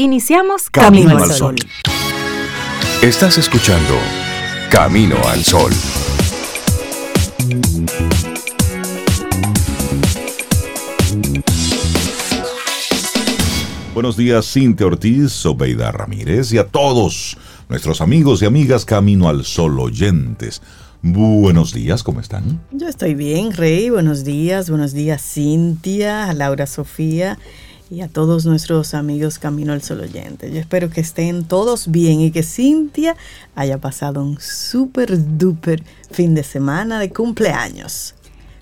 Iniciamos Camino, al Sol. Estás escuchando Camino al Sol. Buenos días, Cintia Ortiz, Sobeida Ramírez y a todos nuestros amigos y amigas Camino al Sol oyentes. Buenos días, ¿cómo están? Yo estoy bien, Rey. Buenos días, buenos días, Cintia, Laura Sofía y a todos nuestros amigos Camino al Sol oyente. Yo espero que estén todos bien y que Cintia haya pasado un súper duper fin de semana de cumpleaños.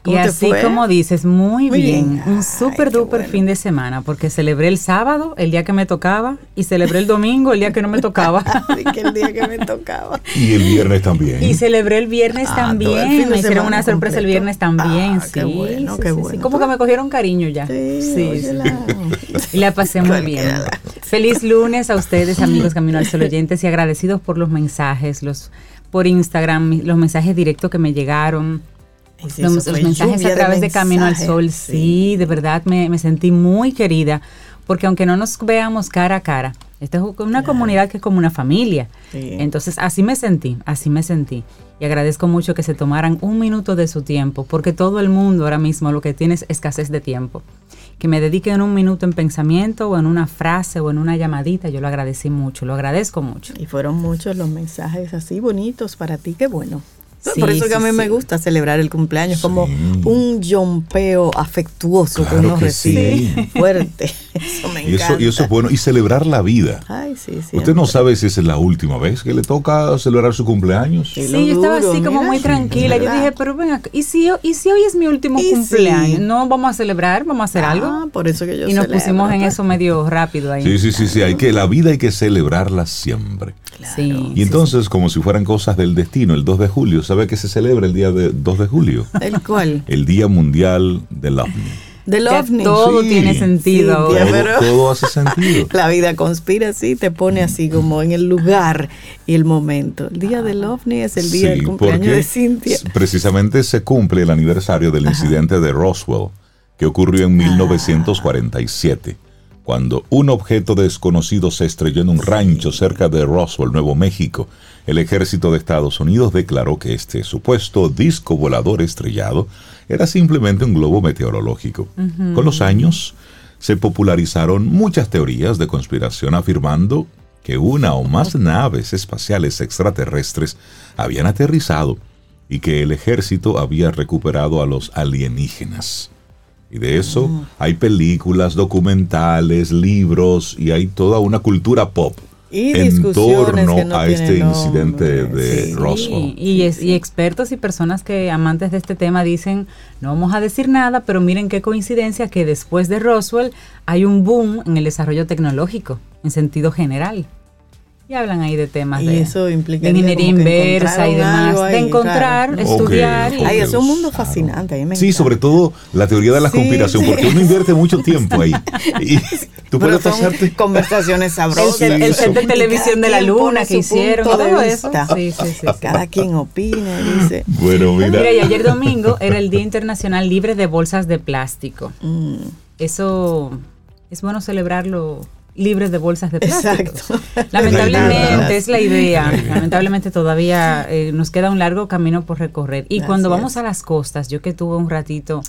Y así como dices, muy, bien. Un súper duper fin de semana, porque celebré el sábado, el día que me tocaba, y celebré el domingo, el día que no me tocaba. que el día que me tocaba. Y el viernes también. Y celebré el viernes ah, también. Me hicieron una sorpresa el viernes también. Ah, qué bueno, qué bueno. Como que me cogieron cariño ya. Sí, sí. Y la pasé muy bien. Feliz lunes a ustedes, amigos Camino al Sol oyentes, y agradecidos por los mensajes, los por Instagram, los mensajes directos que me llegaron los, mensajes a través de, Camino al Sol, sí, de verdad me, sentí muy querida, porque aunque no nos veamos cara a cara, esta es una comunidad que es como una familia. Entonces, así me sentí, así me sentí. Y agradezco mucho que se tomaran un minuto de su tiempo, porque todo el mundo ahora mismo lo que tiene es escasez de tiempo. Que me dediquen un minuto en pensamiento o en una frase o en una llamadita, yo lo agradecí mucho, lo agradezco mucho. Y fueron muchos los mensajes así bonitos para ti, qué bueno. Por eso que a mí me gusta celebrar el cumpleaños, como un yompeo afectuoso que uno recibe, fuerte. Eso me encanta. Y eso, es bueno. Y celebrar la vida. Ay, sí, Usted no sabe si esa es la última vez que le toca celebrar su cumpleaños. Sí, yo estaba así como muy tranquila. Yo dije, pero ven ¿y si, ¿y si hoy es mi último cumpleaños? No, vamos a celebrar, vamos a hacer ah, algo. por eso que yo Y nos pusimos en eso medio rápido ahí. Sí, sí, sí, sí. Hay que, la vida hay que celebrarla siempre. y entonces, como si fueran cosas del destino, el 2 de julio, ¿sabe qué se celebra el día de 2 de julio? ¿El cuál? El Día Mundial del OVNI. Del OVNI. Todo tiene sentido. todo, hace sentido. La vida conspira así, te pone así como en el lugar y el momento. El día del OVNI es el día del cumpleaños de Cintia. Precisamente se cumple el aniversario del incidente de Roswell, que ocurrió en 1947 cuando un objeto desconocido se estrelló en un rancho cerca de Roswell, Nuevo México. El ejército de Estados Unidos declaró que este supuesto disco volador estrellado era simplemente un globo meteorológico. Con los años, se popularizaron muchas teorías de conspiración afirmando que una o más naves espaciales extraterrestres habían aterrizado y que el ejército había recuperado a los alienígenas. Y de eso hay películas, documentales, libros y hay toda una cultura pop en torno a este incidente de Roswell. Y, y, expertos y personas que amantes de este tema dicen, no vamos a decir nada, pero miren qué coincidencia que después de Roswell hay un boom en el desarrollo tecnológico en sentido general. Y hablan ahí de temas y de, eso implica ingeniería inversa y demás, de encontrar, estudiar. Ay, es un mundo fascinante. sí, sobre todo la teoría de la conspiración, porque uno invierte mucho tiempo ahí. Y tú puedes pasarte. Conversaciones sabrosas. El, set de televisión de la luna que hicieron, todo eso. Sí, sí, sí, Cada quien opina, dice. Bueno, mira. Mira, y ayer domingo era el Día Internacional Libre de Bolsas de Plástico. Mm. Eso es bueno celebrarlo libres de bolsas de plástico. Exacto. Lamentablemente es la idea. Lamentablemente todavía eh, nos queda un largo camino por recorrer. Y cuando vamos a las costas, yo que tuve un ratito,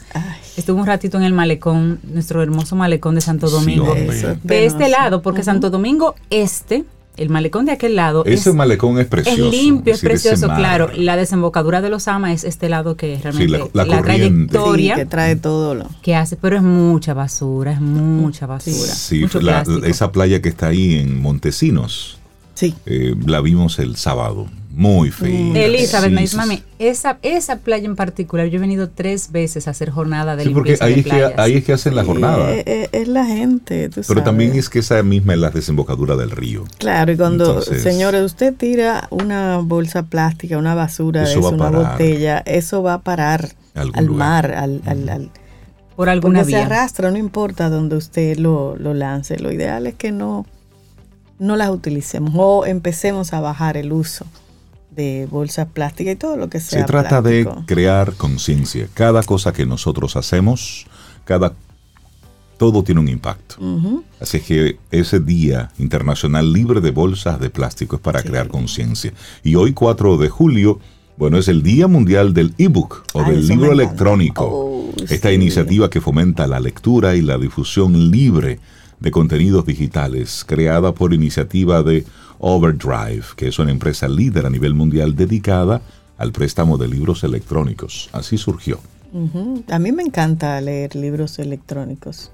estuve un ratito en el malecón, nuestro hermoso malecón de Santo Domingo, de este lado, porque Santo Domingo Este el malecón de aquel lado. Ese malecón es precioso. Es limpio, es precioso, claro. La desembocadura de los Ama es este lado que es realmente la, trayectoria. que trae todo lo que hace, pero es mucha basura, es mucha basura. Sí, esa playa que está ahí en Montesinos. Sí. Eh, la vimos el sábado muy feo. Elizabeth me dice, mami, esa, esa playa en particular, yo he venido tres veces a hacer jornada de sí, porque ahí, es que, ahí es que hacen la jornada. Eh, eh, es, la gente, Pero también es que esa misma es la desembocadura del río. Claro, y cuando, señores, usted tira una bolsa plástica, una basura de una botella, eso va a parar al mar, al, al, por alguna vía. se arrastra, no importa donde usted lo, lo lance. Lo ideal es que no, no las utilicemos o empecemos a bajar el uso de bolsas plásticas y todo lo que sea. Se trata de crear conciencia. Cada cosa que nosotros hacemos, cada todo tiene un impacto. Así que ese Día Internacional Libre de Bolsas de Plástico es para crear conciencia. Y hoy 4 de julio, bueno, es el Día Mundial del ebook o del libro electrónico. Oh, Esta iniciativa que fomenta la lectura y la difusión libre de contenidos digitales, creada por iniciativa de Overdrive, que es una empresa líder a nivel mundial dedicada al préstamo de libros electrónicos. Así surgió. A mí me encanta leer libros electrónicos.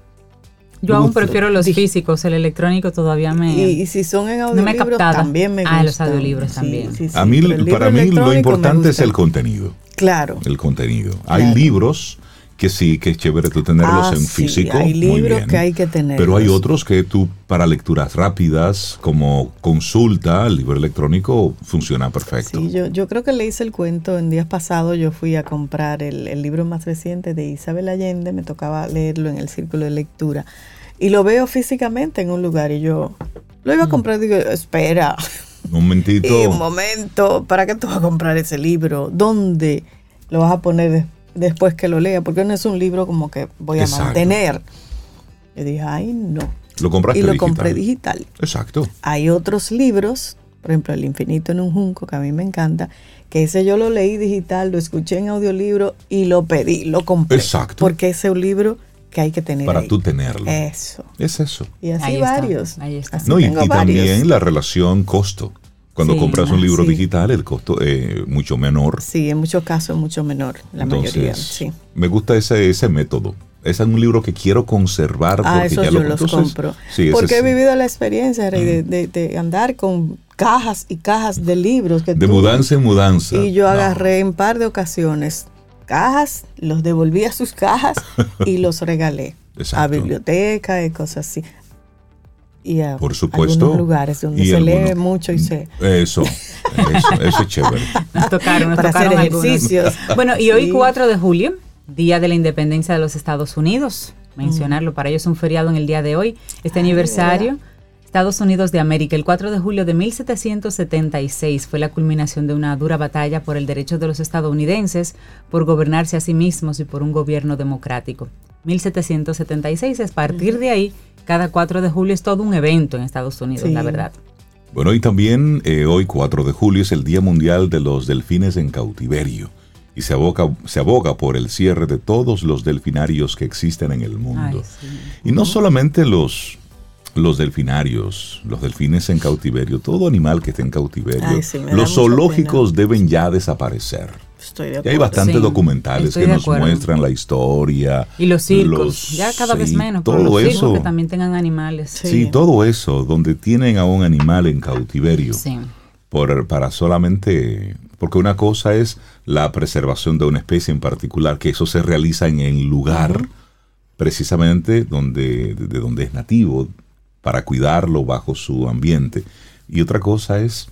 Yo aún prefiero los físicos, el electrónico todavía me. Y, si son en audiolibros, también me gusta. Ah, los audiolibros también. a mí, para mí lo importante es el contenido. Claro. El contenido. Hay libros que sí, que es chévere tú tenerlos ah, en físico. Hay libros que hay que tener. Pero hay otros que tú, para lecturas rápidas, como consulta, el libro electrónico funciona perfecto. Sí, yo, yo creo que le hice el cuento. En días pasados yo fui a comprar el, el libro más reciente de Isabel Allende, me tocaba leerlo en el círculo de lectura. Y lo veo físicamente en un lugar y yo lo iba a mm. comprar y digo, espera. Un momentito. un momento, ¿para qué tú vas a comprar ese libro? ¿Dónde lo vas a poner después? Después que lo lea, porque no es un libro como que voy a mantener. Yo dije, ay, no. Lo compraste Y lo compré digital. Exacto. Hay otros libros, por ejemplo, El infinito en un junco, que a mí me encanta, que ese yo lo leí digital, lo escuché en audiolibro y lo pedí, lo compré. Exacto. Porque ese es un libro que hay que tener. Para tú tenerlo. Eso. Es eso. Y así varios. ahí está. no, y, también la relación costo. Cuando compras un libro digital, el costo es mucho menor. Sí, en muchos casos mucho menor, la mayoría. Sí. Me gusta ese, ese método. Ese es un libro que quiero conservar ah, porque ya yo los compro. porque he vivido la experiencia de, de, andar con cajas y cajas de libros. Que de mudanza en mudanza. Y yo agarré en par de ocasiones cajas, los devolví a sus cajas y los regalé a biblioteca y cosas así y a Por supuesto. lugares donde se lee mucho y se... Eso, eso, eso es chévere. Nos tocaron, nos Para tocaron hacer ejercicios. Bueno, y hoy 4 de julio, Día de la Independencia de los Estados Unidos, mencionarlo, para ellos es un feriado en el día de hoy, este aniversario. Estados Unidos de América, el 4 de julio de 1776 fue la culminación de una dura batalla por el derecho de los estadounidenses por gobernarse a sí mismos y por un gobierno democrático. 1776, a partir de ahí cada 4 de julio es todo un evento en Estados Unidos, la verdad. Bueno, y también eh, hoy 4 de julio es el Día Mundial de los Delfines en Cautiverio y se aboga, se aboga por el cierre de todos los delfinarios que existen en el mundo. Y no solamente los, los delfinarios, los delfines en cautiverio, todo animal que esté en cautiverio, los zoológicos deben ya desaparecer. Y hay bastantes documentales que nos muestran la historia. Y los circos, ya cada vez menos. Todo eso. que también tengan animales. Sí. todo eso, donde tienen a un animal en cautiverio. Por, para solamente, porque una cosa es la preservación de una especie en particular, que eso se realiza en el lugar precisamente donde, de donde es nativo, para cuidarlo bajo su ambiente. Y otra cosa es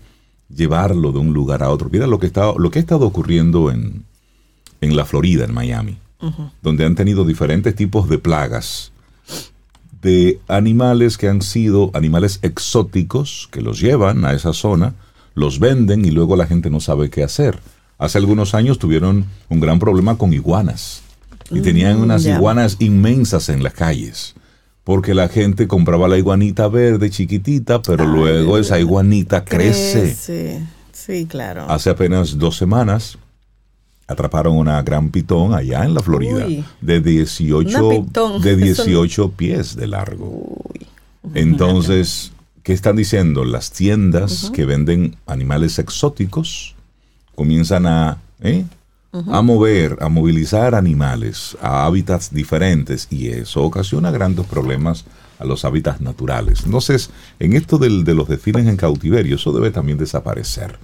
llevarlo de un lugar a otro. Mira lo que, está, lo que ha estado ocurriendo en, en la Florida, en Miami, donde han tenido diferentes tipos de plagas de animales que han sido animales exóticos que los llevan a esa zona, los venden y luego la gente no sabe qué hacer. Hace algunos años tuvieron un gran problema con iguanas y tenían mm, unas iguanas inmensas en las calles porque la gente compraba la iguanita verde chiquitita, pero luego esa iguanita crece. Sí, claro. Hace apenas dos semanas atraparon una gran pitón allá en la Florida de 18, de 18 pies de largo. Entonces, ¿qué están diciendo? Las tiendas que venden animales exóticos comienzan a... ¿eh? A mover, a movilizar animales a hábitats diferentes y eso ocasiona grandes problemas a los hábitats naturales. Entonces, en esto del, de los delfines en cautiverio, eso debe también desaparecer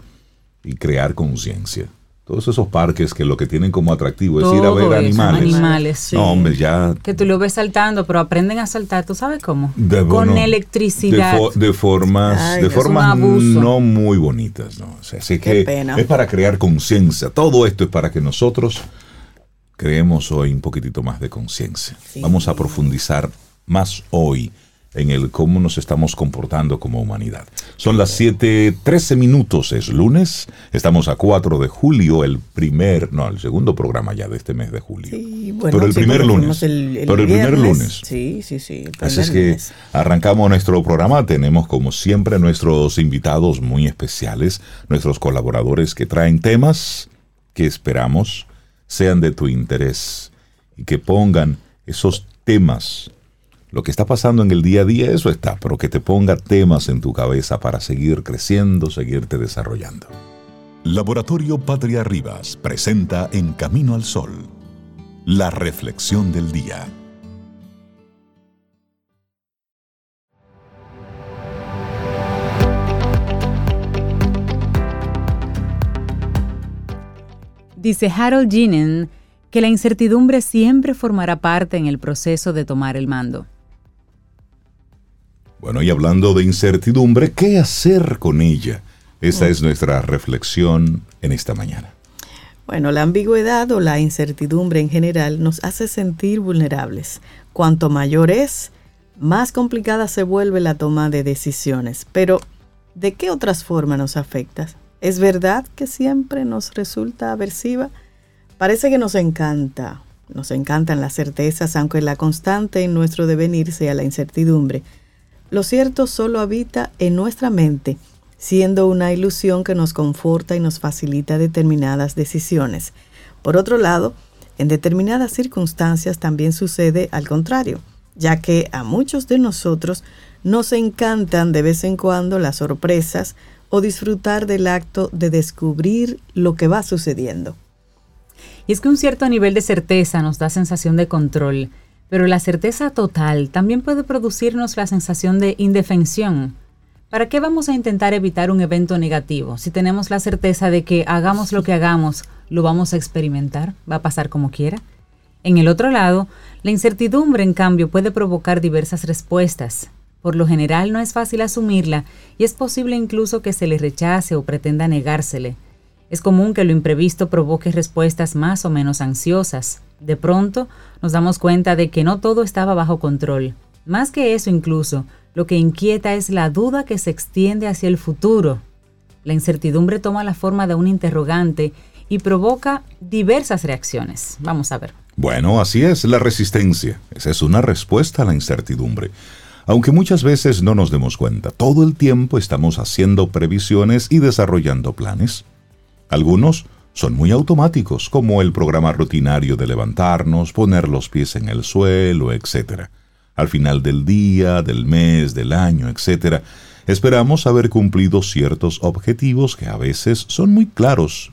y crear conciencia todos esos parques que lo que tienen como atractivo es ir a ver animales. animales sí. No, hombre, ya. Que tú lo ves saltando, pero aprenden a saltar, ¿tú sabes cómo? Con electricidad. De, formas, de formas no muy bonitas, ¿no? así que es para crear conciencia. Todo esto es para que nosotros creemos hoy un poquitito más de conciencia. Vamos a profundizar más hoy en el cómo nos estamos comportando como humanidad. Son las 7:13 minutos, es lunes, estamos a 4 de julio, el primer, no, el segundo programa ya de este mes de julio. Sí, bueno, pero el primer lunes. pero el primer lunes. Sí, sí, sí. Así es que arrancamos nuestro programa, tenemos como siempre nuestros invitados muy especiales, nuestros colaboradores que traen temas que esperamos sean de tu interés y que pongan esos temas lo que está pasando en el día a día, eso está, pero que te ponga temas en tu cabeza para seguir creciendo, seguirte desarrollando. Laboratorio Patria Rivas presenta En Camino al Sol, la reflexión del día. Dice Harold Ginen que la incertidumbre siempre formará parte en el proceso de tomar el mando. Bueno, y hablando de incertidumbre, ¿qué hacer con ella? Esa es nuestra reflexión en esta mañana. Bueno, la ambigüedad o la incertidumbre en general nos hace sentir vulnerables. Cuanto mayor es, más complicada se vuelve la toma de decisiones. Pero, ¿de qué otras formas nos afecta? ¿Es verdad que siempre nos resulta aversiva? Parece que nos encanta, nos encantan las certezas, aunque la constante en nuestro devenir sea la incertidumbre. Lo cierto solo habita en nuestra mente, siendo una ilusión que nos conforta y nos facilita determinadas decisiones. Por otro lado, en determinadas circunstancias también sucede al contrario, ya que a muchos de nosotros nos encantan de vez en cuando las sorpresas o disfrutar del acto de descubrir lo que va sucediendo. Y es que un cierto nivel de certeza nos da sensación de control, pero la certeza total también puede producirnos la sensación de indefensión. ¿Para qué vamos a intentar evitar un evento negativo si tenemos la certeza de que hagamos lo que hagamos, lo vamos a experimentar, va a pasar como quiera? En el otro lado, la incertidumbre, en cambio, puede provocar diversas respuestas. Por lo general no es fácil asumirla y es posible incluso que se le rechace o pretenda negársele. Es común que lo imprevisto provoque respuestas más o menos ansiosas. De pronto nos damos cuenta de que no todo estaba bajo control. Más que eso incluso, lo que inquieta es la duda que se extiende hacia el futuro. La incertidumbre toma la forma de un interrogante y provoca diversas reacciones. Vamos a ver. Bueno, así es la resistencia. Esa es una respuesta a la incertidumbre. Aunque muchas veces no nos demos cuenta, todo el tiempo estamos haciendo previsiones y desarrollando planes. Algunos son muy automáticos, como el programa rutinario de levantarnos, poner los pies en el suelo, etc. Al final del día, del mes, del año, etc., esperamos haber cumplido ciertos objetivos que a veces son muy claros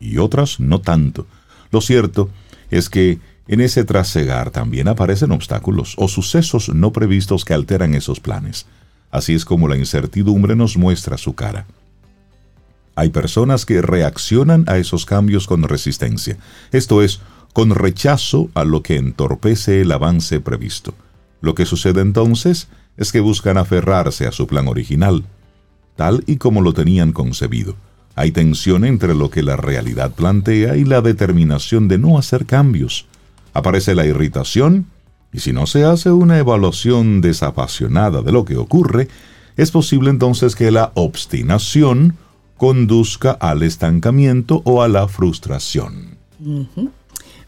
y otras no tanto. Lo cierto es que en ese trasegar también aparecen obstáculos o sucesos no previstos que alteran esos planes. Así es como la incertidumbre nos muestra su cara. Hay personas que reaccionan a esos cambios con resistencia, esto es, con rechazo a lo que entorpece el avance previsto. Lo que sucede entonces es que buscan aferrarse a su plan original, tal y como lo tenían concebido. Hay tensión entre lo que la realidad plantea y la determinación de no hacer cambios. Aparece la irritación, y si no se hace una evaluación desapasionada de lo que ocurre, es posible entonces que la obstinación conduzca al estancamiento o a la frustración.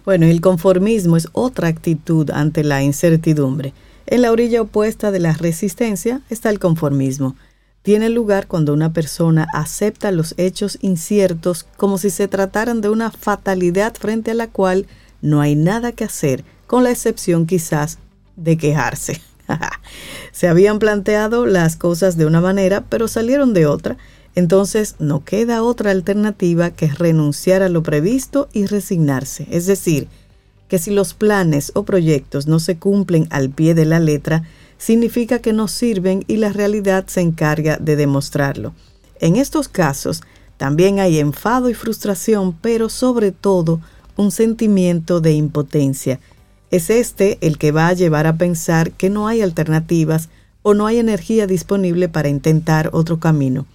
Bueno, el conformismo es otra actitud ante la incertidumbre. En la orilla opuesta de la resistencia está el conformismo. Tiene lugar cuando una persona acepta los hechos inciertos como si se trataran de una fatalidad frente a la cual no hay nada que hacer, con la excepción quizás de quejarse. se habían planteado las cosas de una manera, pero salieron de otra entonces no queda otra alternativa que renunciar a lo previsto y resignarse. Es decir, que si los planes o proyectos no se cumplen al pie de la letra, significa que no sirven y la realidad se encarga de demostrarlo. En estos casos también hay enfado y frustración, pero sobre todo un sentimiento de impotencia. Es este el que va a llevar a pensar que no hay alternativas o no hay energía disponible para intentar otro camino.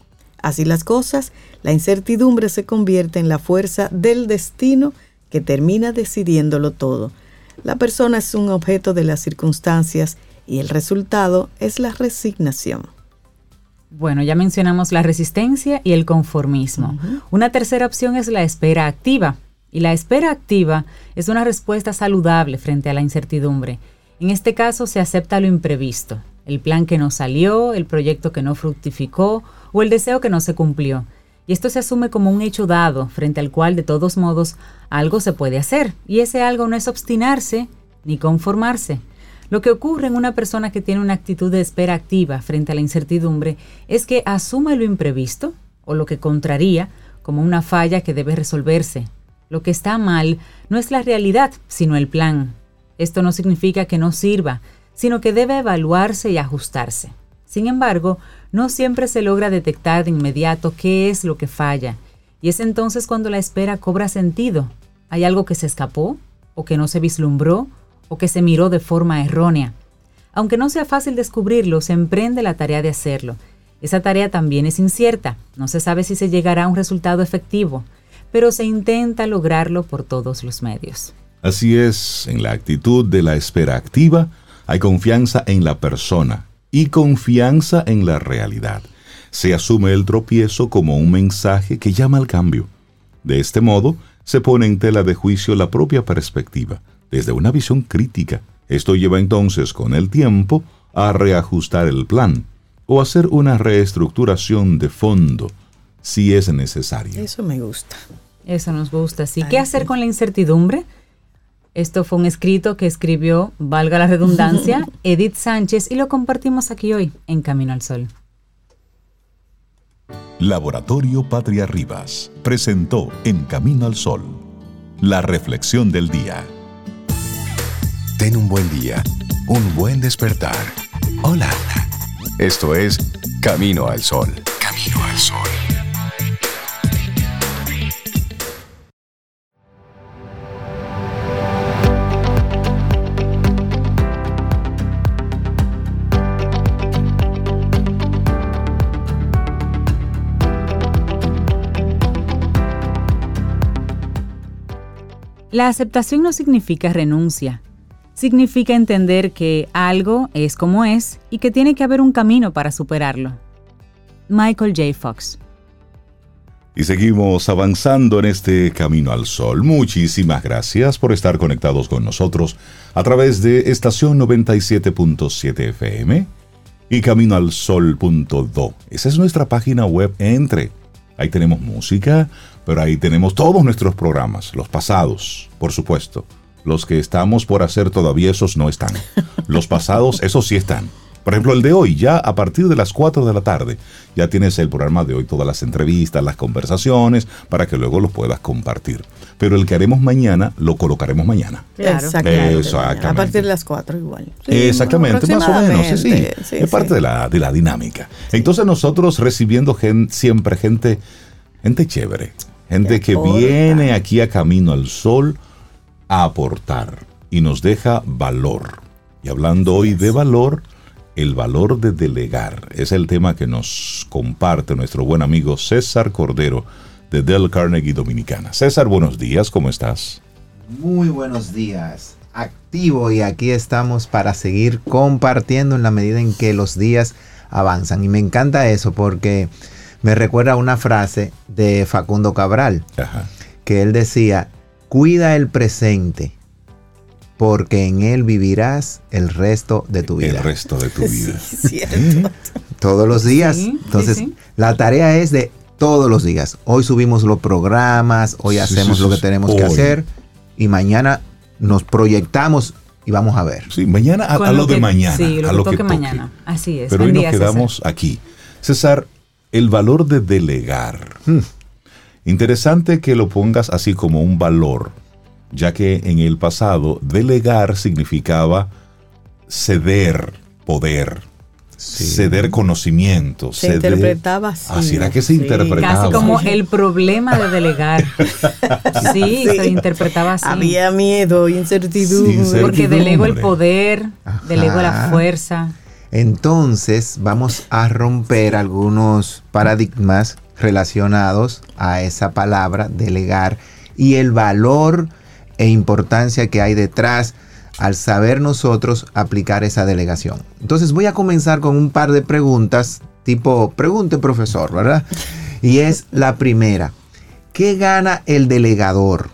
Así las cosas, la incertidumbre se convierte en la fuerza del destino que termina decidiéndolo todo. La persona es un objeto de las circunstancias y el resultado es la resignación. Bueno, ya mencionamos la resistencia y el conformismo. Una tercera opción es la espera activa. Y la espera activa es una respuesta saludable frente a la incertidumbre. En este caso se acepta lo imprevisto, el plan que no salió, el proyecto que no fructificó o el deseo que no se cumplió. Y esto se asume como un hecho dado, frente al cual de todos modos algo se puede hacer. Y ese algo no es obstinarse ni conformarse. Lo que ocurre en una persona que tiene una actitud de espera activa frente a la incertidumbre es que asume lo imprevisto o lo que contraría como una falla que debe resolverse. Lo que está mal no es la realidad, sino el plan. Esto no significa que no sirva, sino que debe evaluarse y ajustarse. Sin embargo, no siempre se logra detectar de inmediato qué es lo que falla, y es entonces cuando la espera cobra sentido. ¿Hay algo que se escapó? ¿O que no se vislumbró? o que se miró de forma errónea. Aunque no sea fácil descubrirlo, se emprende la tarea de hacerlo. Esa tarea también es incierta, no se sabe si se llegará a un resultado efectivo, pero se intenta lograrlo por todos los medios. Así es, en la actitud de la espera activa hay confianza en la persona y confianza en la realidad. Se asume el tropiezo como un mensaje que llama al cambio. De este modo, se pone en tela de juicio la propia perspectiva desde una visión crítica. Esto lleva entonces con el tiempo a reajustar el plan o hacer una reestructuración de fondo si es necesario. Eso me gusta. Eso nos gusta. Sí. ¿Qué hacer con la incertidumbre? Esto fue un escrito que escribió, valga la redundancia, Edith Sánchez y lo compartimos aquí hoy en Camino al Sol. Laboratorio Patria Rivas presentó En Camino al Sol la reflexión del día. Ten un buen día, un buen despertar. Hola. Esto es Camino al Sol. Camino al Sol. La aceptación no significa renuncia, significa entender que algo es como es y que tiene que haber un camino para superarlo. Michael J. Fox. Y seguimos avanzando en este camino al sol. Muchísimas gracias por estar conectados con nosotros a través de estación 97.7 FM y caminoalsol.do. Esa es nuestra página web. Entre. Ahí tenemos música, pero ahí tenemos todos nuestros programas, los pasados, por supuesto los que estamos por hacer todavía esos no están. Los pasados, esos sí están. Por ejemplo, el de hoy, ya a partir de las 4 de la tarde, ya tienes el programa de hoy, todas las entrevistas, las conversaciones, para que luego los puedas compartir. Pero el que haremos mañana, lo colocaremos mañana. Exactamente. A partir de las 4 igual. Exactamente, más o menos. Sí, sí. es parte de la, de la dinámica. Entonces nosotros recibiendo siempre gente, gente chévere, gente que viene aquí a Camino al Sol a aportar y nos deja valor. Y hablando hoy de valor, el valor de delegar es el tema que nos comparte nuestro buen amigo César Cordero de Del Carnegie Dominicana. César, buenos días, ¿cómo estás? Muy buenos días. Activo y aquí estamos para seguir compartiendo en la medida en que los días avanzan. Y me encanta eso porque me recuerda una frase de Facundo Cabral, que él decía, Cuida el presente, porque en él vivirás el resto de tu vida. El resto de tu vida. Todos los días. Entonces, la tarea es de todos los días. Hoy subimos los programas, hoy hacemos lo que tenemos que hacer y mañana nos proyectamos y vamos a ver. Sí, mañana a, lo, de mañana. Sí, a lo que, mañana. Así es. Pero hoy nos quedamos aquí. César, el valor de delegar. Hmm. Interesante que lo pongas así como un valor, ya que en el pasado delegar significaba ceder poder, ceder conocimiento. Se interpretaba así. Así era que se interpretaba. Casi como el problema de delegar. sí, se interpretaba así. Había miedo, incertidumbre. Porque delego el poder, delego la fuerza. Entonces vamos a romper algunos paradigmas relacionados a esa palabra, delegar, y el valor e importancia que hay detrás al saber nosotros aplicar esa delegación. Entonces voy a comenzar con un par de preguntas, tipo, pregunte profesor, ¿verdad? Y es la primera, ¿qué gana el delegador?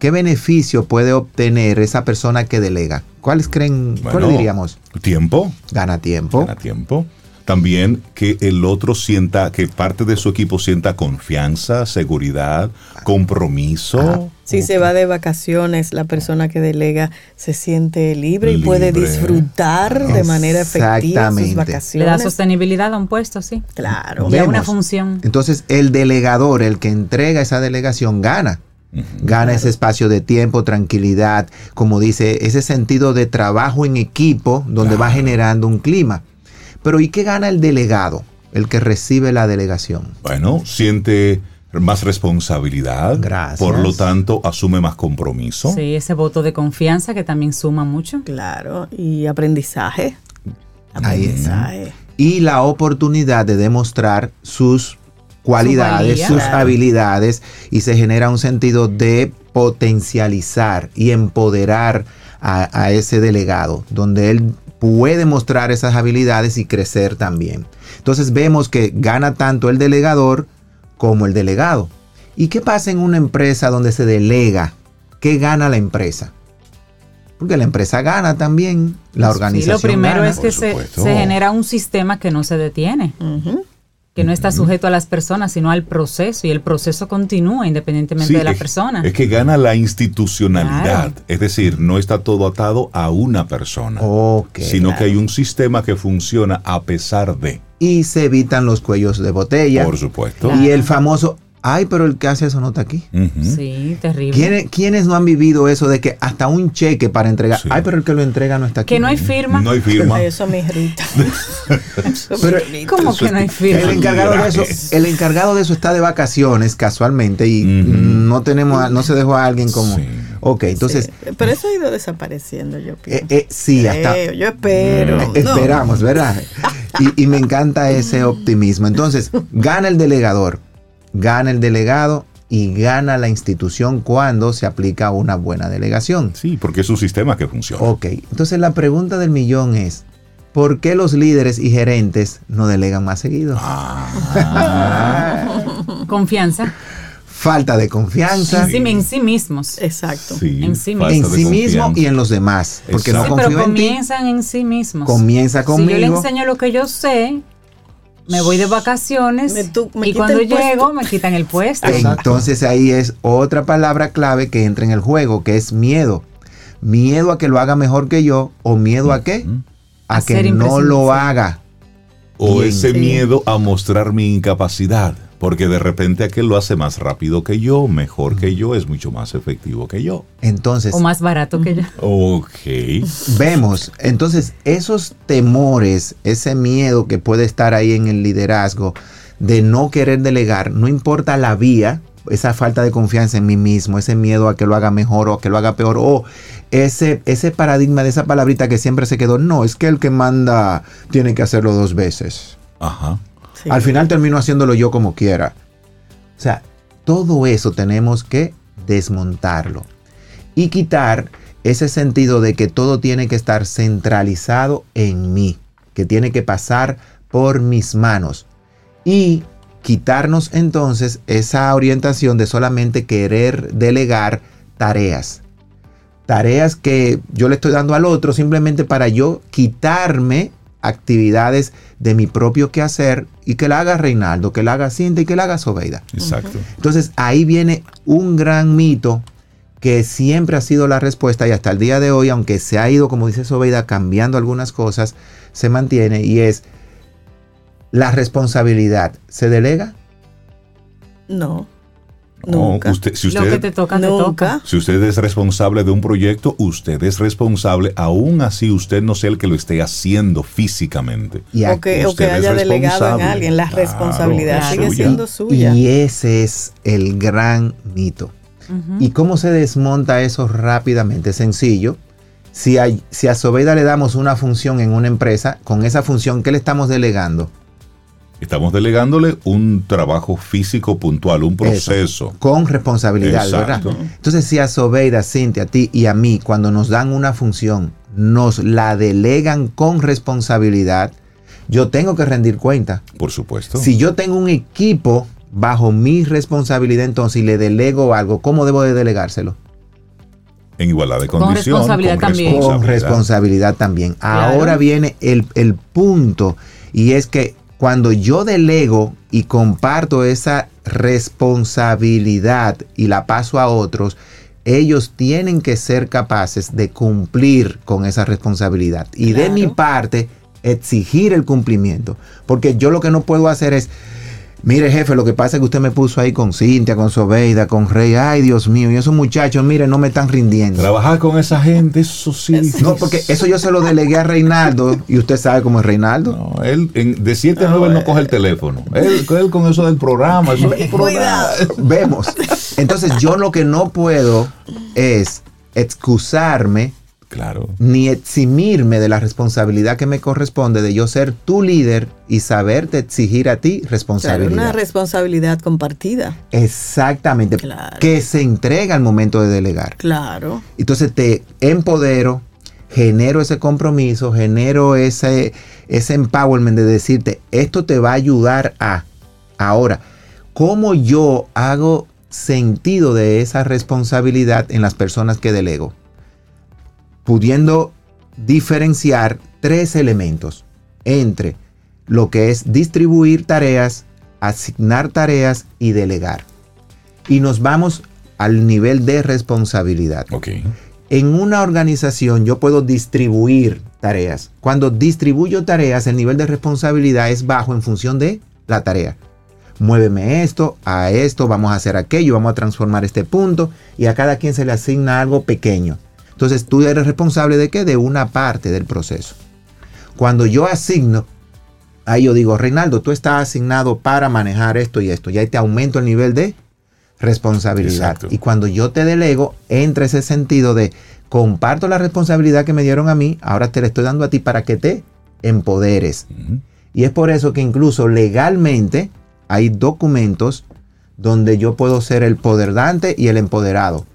¿Qué beneficio puede obtener esa persona que delega? ¿Cuáles creen, cuál diríamos? Tiempo. Gana tiempo. Gana tiempo. También que el otro sienta, que parte de su equipo sienta confianza, seguridad, compromiso. Si se va de vacaciones, la persona que delega se siente libre, y puede disfrutar de manera efectiva sus vacaciones. Le da sostenibilidad a un puesto, sí. Claro. Y una función. Entonces, el delegador, el que entrega esa delegación, gana. Gana ese espacio de tiempo, tranquilidad, como dice, ese sentido de trabajo en equipo donde va generando un clima. Pero ¿y qué gana el delegado, el que recibe la delegación? Bueno, siente más responsabilidad. Gracias. Por lo tanto, asume más compromiso. Sí, ese voto de confianza que también suma mucho. Claro, y aprendizaje. Aprendizaje. Y la oportunidad de demostrar sus cualidades, sus habilidades y se genera un sentido de potencializar y empoderar a, a, ese delegado, donde él puede mostrar esas habilidades y crecer también. Entonces vemos que gana tanto el delegador como el delegado. ¿Y qué pasa en una empresa donde se delega? ¿Qué gana la empresa? Porque la empresa gana también, la organización. Sí, lo primero es que se, genera un sistema que no se detiene que no está sujeto a las personas, sino al proceso, y el proceso continúa independientemente de la persona. Es que gana la institucionalidad, es decir, no está todo atado a una persona, sino que hay un sistema que funciona a pesar de. Y se evitan los cuellos de botella. Por supuesto. Y el famoso Ay, pero el que hace eso no está aquí. Sí, terrible. ¿Quiénes, no han vivido eso de que hasta un cheque para entregar? Ay, pero el que lo entrega no está aquí. Que no hay firma. No hay firma. Eso me irrita. pero, ¿Cómo que no hay firma? El encargado, de eso, el encargado de eso está de vacaciones casualmente y no tenemos, no se dejó a alguien como. Ok, entonces. Pero eso ha ido desapareciendo, yo pienso. Eh, eh, sí, hasta. yo espero. Eh, esperamos, ¿verdad? y me encanta ese optimismo. Entonces, gana el delegador gana el delegado y gana la institución cuando se aplica una buena delegación. Sí, porque es un sistema que funciona. Ok, entonces la pregunta del millón es, ¿por qué los líderes y gerentes no delegan más seguido? Ah. Confianza. Falta de confianza. En sí, mismos. Exacto. en sí, en sí mismo y en los demás. Porque no confío pero comienzan en, sí mismos. Comienza conmigo. Si yo le enseño lo que yo sé, me voy de vacaciones y cuando llego me quitan el puesto. Entonces ahí es otra palabra clave que entra en el juego, que es miedo. Miedo a que lo haga mejor que yo o miedo a qué? A, que no lo haga. O ese miedo a mostrar mi incapacidad. Porque de repente aquel lo hace más rápido que yo, mejor que yo, es mucho más efectivo que yo. Entonces. O más barato que yo. Ok. Vemos, entonces, esos temores, ese miedo que puede estar ahí en el liderazgo de no querer delegar, no importa la vía, esa falta de confianza en mí mismo, ese miedo a que lo haga mejor o a que lo haga peor, o ese, ese paradigma de esa palabrita que siempre se quedó, no, es que el que manda tiene que hacerlo dos veces. Ajá. Al final termino haciéndolo yo como quiera. O sea, todo eso tenemos que desmontarlo y quitar ese sentido de que todo tiene que estar centralizado en mí, que tiene que pasar por mis manos y quitarnos entonces esa orientación de solamente querer delegar tareas. Tareas que yo le estoy dando al otro simplemente para yo quitarme actividades de mi propio quehacer y que la haga Reinaldo, que la haga Cinta y que la haga Sobeida. Exacto. Entonces ahí viene un gran mito que siempre ha sido la respuesta y hasta el día de hoy, aunque se ha ido, como dice Sobeida, cambiando algunas cosas, se mantiene y es la responsabilidad. ¿Se delega? No. Nunca. Usted, si usted, Lo que te toca, te toca. Si usted es responsable de un proyecto, usted es responsable, aún así usted no sea el que lo esté haciendo físicamente. Y o que, haya delegado en alguien, la responsabilidad sigue siendo suya. Y ese es el gran mito. ¿Y cómo se desmonta eso rápidamente? Sencillo. Si, hay, si a Sobeda le damos una función en una empresa, con esa función, ¿qué le estamos delegando? Estamos delegándole un trabajo físico puntual, un proceso. con responsabilidad, ¿verdad? Entonces, si a Sobeida, Cintia, a ti y a mí, cuando nos dan una función, nos la delegan con responsabilidad, yo tengo que rendir cuenta. Por supuesto. Si yo tengo un equipo bajo mi responsabilidad entonces y le delego algo, ¿cómo debo de delegárselo? En igualdad de condiciones. Con responsabilidad también. Con responsabilidad también. Ahora viene el, el punto y es que cuando yo delego y comparto esa responsabilidad y la paso a otros, ellos tienen que ser capaces de cumplir con esa responsabilidad. Y de mi parte, exigir el cumplimiento. Porque yo lo que no puedo hacer es, Mire, jefe, lo que pasa es que usted me puso ahí con Cintia, con Sobeida, con Rey. Ay, Dios mío, y esos muchachos, mire, no me están rindiendo. Trabajar con esa gente, eso sí. No, porque eso yo se lo delegué a Reinaldo, y usted sabe cómo es Reinaldo. No, él de 7 a 9 él no coge el teléfono. Él, con eso del programa, eso es programa. Vemos. Entonces, yo lo que no puedo es excusarme Claro. Ni eximirme de la responsabilidad que me corresponde de yo ser tu líder y saberte exigir a ti responsabilidad. una responsabilidad compartida. Exactamente. Que se entrega al momento de delegar. Claro. Entonces te empodero, genero ese compromiso, genero ese, ese empowerment de decirte, esto te va a ayudar a. Ahora, ¿cómo yo hago sentido de esa responsabilidad en las personas que delego? Pudiendo diferenciar tres elementos entre lo que es distribuir tareas, asignar tareas y delegar. Y nos vamos al nivel de responsabilidad. En una organización yo puedo distribuir tareas. Cuando distribuyo tareas, el nivel de responsabilidad es bajo en función de la tarea. Muéveme esto, a esto, vamos a hacer aquello, vamos a transformar este punto y a cada quien se le asigna algo pequeño. Entonces tú eres responsable de qué? De una parte del proceso. Cuando yo asigno, ahí yo digo, Reinaldo, tú estás asignado para manejar esto y esto. Y ahí te aumento el nivel de responsabilidad. Y cuando yo te delego, entra ese sentido de comparto la responsabilidad que me dieron a mí, ahora te la estoy dando a ti para que te empoderes. Y es por eso que incluso legalmente hay documentos donde yo puedo ser el poder dante y el empoderado.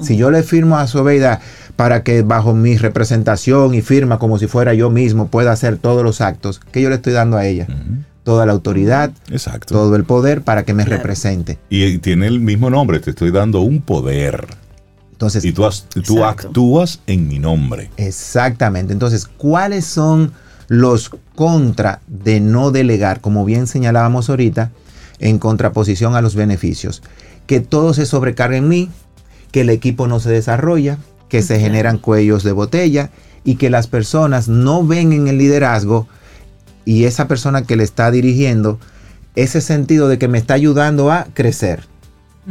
Si yo le firmo a Sobeida para que bajo mi representación y firma como si fuera yo mismo pueda hacer todos los actos, que yo le estoy dando a ella? Toda la autoridad, todo el poder para que me represente. Y tiene el mismo nombre, te estoy dando un poder. Entonces, y tú, tú actúas en mi nombre. Exactamente. Entonces, ¿cuáles son los contra de no delegar, como bien señalábamos ahorita, en contraposición a los beneficios? Que todo se sobrecarga en mí, que el equipo no se desarrolla, que se generan cuellos de botella y que las personas no ven en el liderazgo y esa persona que le está dirigiendo ese sentido de que me está ayudando a crecer,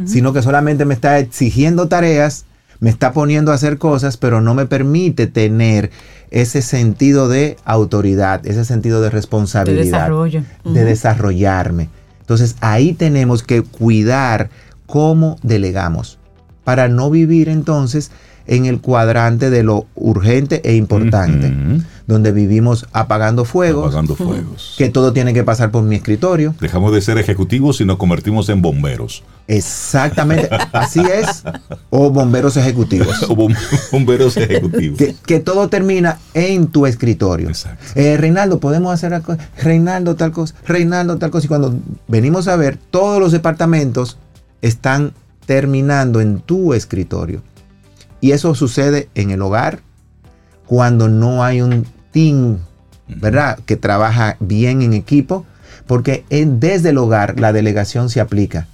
sino que solamente me está exigiendo tareas, me está poniendo a hacer cosas, pero no me permite tener ese sentido de autoridad, ese sentido de responsabilidad, de, desarrollo. de desarrollarme. Entonces ahí tenemos que cuidar cómo delegamos para no vivir entonces en el cuadrante de lo urgente e importante, donde vivimos apagando fuegos, apagando fuegos, que todo tiene que pasar por mi escritorio. Dejamos de ser ejecutivos y nos convertimos en bomberos. Exactamente, así es, o bomberos ejecutivos. o bomberos ejecutivos. Que, todo termina en tu escritorio. Eh, Reinaldo, podemos hacer Reinaldo tal cosa, Reinaldo tal cosa, y cuando venimos a ver, todos los departamentos están terminando en tu escritorio. Y eso sucede en el hogar cuando no hay un team, ¿verdad? Que trabaja bien en equipo, porque desde el hogar la delegación se aplica.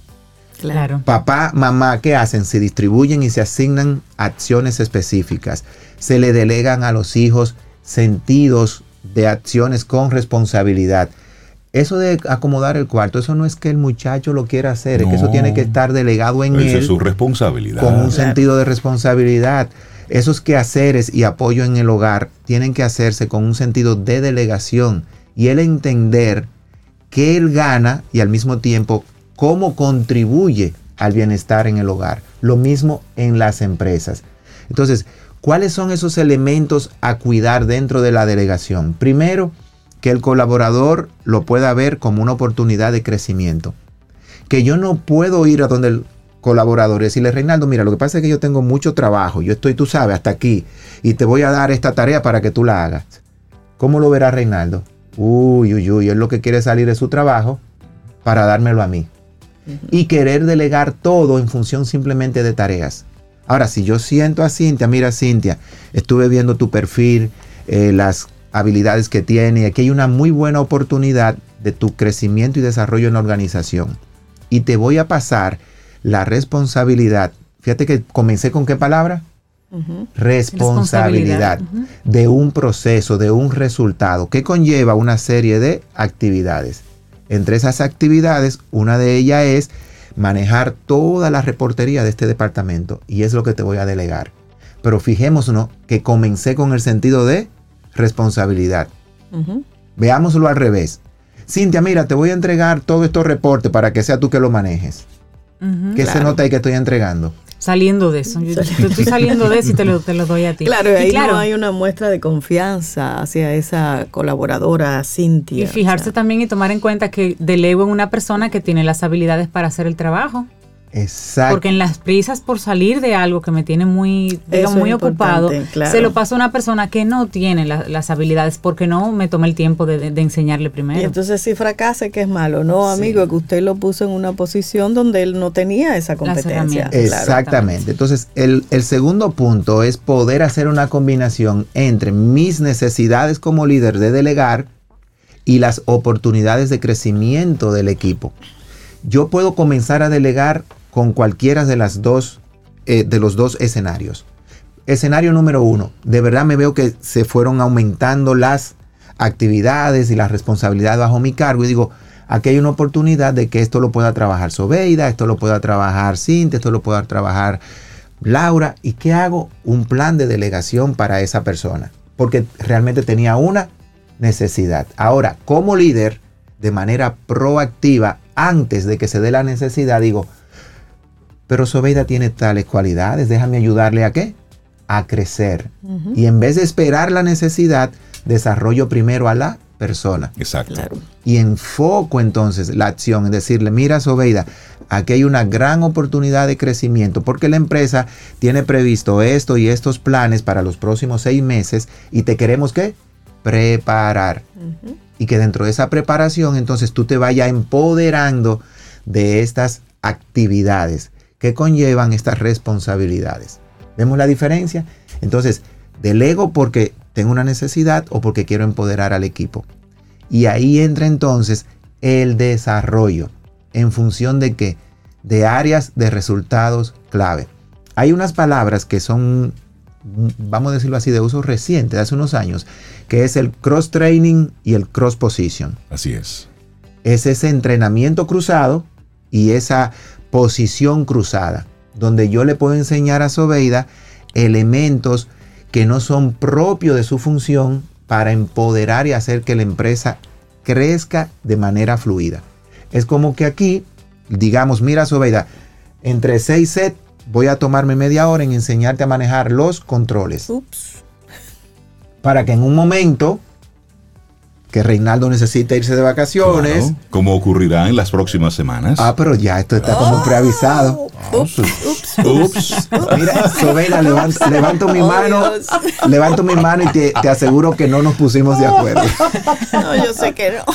Claro. Papá, mamá, ¿qué hacen? Se distribuyen y se asignan acciones específicas. Se le delegan a los hijos sentidos de acciones con responsabilidad. Eso de acomodar el cuarto, eso no es que el muchacho lo quiera hacer, es que eso tiene que estar delegado en él. es su responsabilidad. Con un sentido de responsabilidad. Esos quehaceres y apoyo en el hogar tienen que hacerse con un sentido de delegación y el entender que él gana y al mismo tiempo cómo contribuye al bienestar en el hogar. Lo mismo en las empresas. Entonces, ¿cuáles son esos elementos a cuidar dentro de la delegación? Primero, que el colaborador lo pueda ver como una oportunidad de crecimiento. Que yo no puedo ir a donde el colaborador y decirle, Reinaldo, mira, lo que pasa es que yo tengo mucho trabajo, yo estoy, tú sabes, hasta aquí, y te voy a dar esta tarea para que tú la hagas. ¿Cómo lo verá Reinaldo? Uy, uy, uy, él lo que quiere salir de su trabajo para dármelo a mí. Y querer delegar todo en función simplemente de tareas. Ahora, si yo siento a Cintia, mira Cintia, estuve viendo tu perfil, eh, las habilidades que tiene, y aquí hay una muy buena oportunidad de tu crecimiento y desarrollo en la organización. Y te voy a pasar la responsabilidad. Fíjate que comencé con qué palabra? Responsabilidad, de un proceso, de un resultado, que conlleva una serie de actividades. Entre esas actividades, una de ellas es manejar toda la reportería de este departamento y es lo que te voy a delegar. Pero fijémonos que comencé con el sentido de responsabilidad. Veámoslo al revés. Cintia, mira, te voy a entregar todos estos reportes para que sea tú que lo manejes. ¿Qué se nota ahí que estoy entregando? Saliendo de eso. Yo, estoy saliendo de eso y te lo, doy a ti. Claro, ahí no hay una muestra de confianza hacia esa colaboradora Cintia. Y fijarse también y tomar en cuenta que delego en una persona que tiene las habilidades para hacer el trabajo. Exacto. Porque en las prisas por salir de algo que me tiene muy, muy ocupado, se lo pasa a una persona que no tiene las habilidades porque no me toma el tiempo de, enseñarle primero. Y entonces si fracasa, que es malo, no, amigo, que usted lo puso en una posición donde él no tenía esa competencia. Exactamente. Entonces, el, el segundo punto es poder hacer una combinación entre mis necesidades como líder de delegar y las oportunidades de crecimiento del equipo. Yo puedo comenzar a delegar con cualquiera de las dos, eh, de los dos escenarios. Escenario número uno, de verdad me veo que se fueron aumentando las actividades y las responsabilidades bajo mi cargo y digo, aquí hay una oportunidad de que esto lo pueda trabajar Sobeida, esto lo pueda trabajar Cintia, esto lo pueda trabajar Laura. ¿Y qué hago? Un plan de delegación para esa persona, porque realmente tenía una necesidad. Ahora, como líder, de manera proactiva, antes de que se dé la necesidad, digo, pero Sobeida tiene tales cualidades, déjame ayudarle a qué? A crecer. Y en vez de esperar la necesidad, desarrollo primero a la persona. Exacto. Y enfoco entonces la acción en decirle, mira Sobeida, aquí hay una gran oportunidad de crecimiento porque la empresa tiene previsto esto y estos planes para los próximos seis meses y te queremos que preparar. Y que dentro de esa preparación entonces tú te vayas empoderando de estas actividades que conllevan estas responsabilidades. ¿Vemos la diferencia? Entonces, delego porque tengo una necesidad o porque quiero empoderar al equipo. Y ahí entra entonces el desarrollo. ¿En función de qué? De áreas de resultados clave. Hay unas palabras que son, vamos a decirlo así, de uso reciente, de hace unos años, que es el cross training y el cross position. Así es. Es ese entrenamiento cruzado y esa posición cruzada, donde yo le puedo enseñar a Sobeida elementos que no son propios de su función para empoderar y hacer que la empresa crezca de manera fluida. Es como que aquí, digamos, mira Sobeida, entre seis sets voy a tomarme media hora en enseñarte a manejar los controles. Para que en un momento que Reinaldo necesita irse de vacaciones. como ocurrirá en las próximas semanas. Ah, pero ya esto está como preavisado. Ups, ups, ups. Mira, Sobela, levanto, mi oh, mano, levanto mi mano y te, aseguro que no nos pusimos de acuerdo. No, yo sé que no.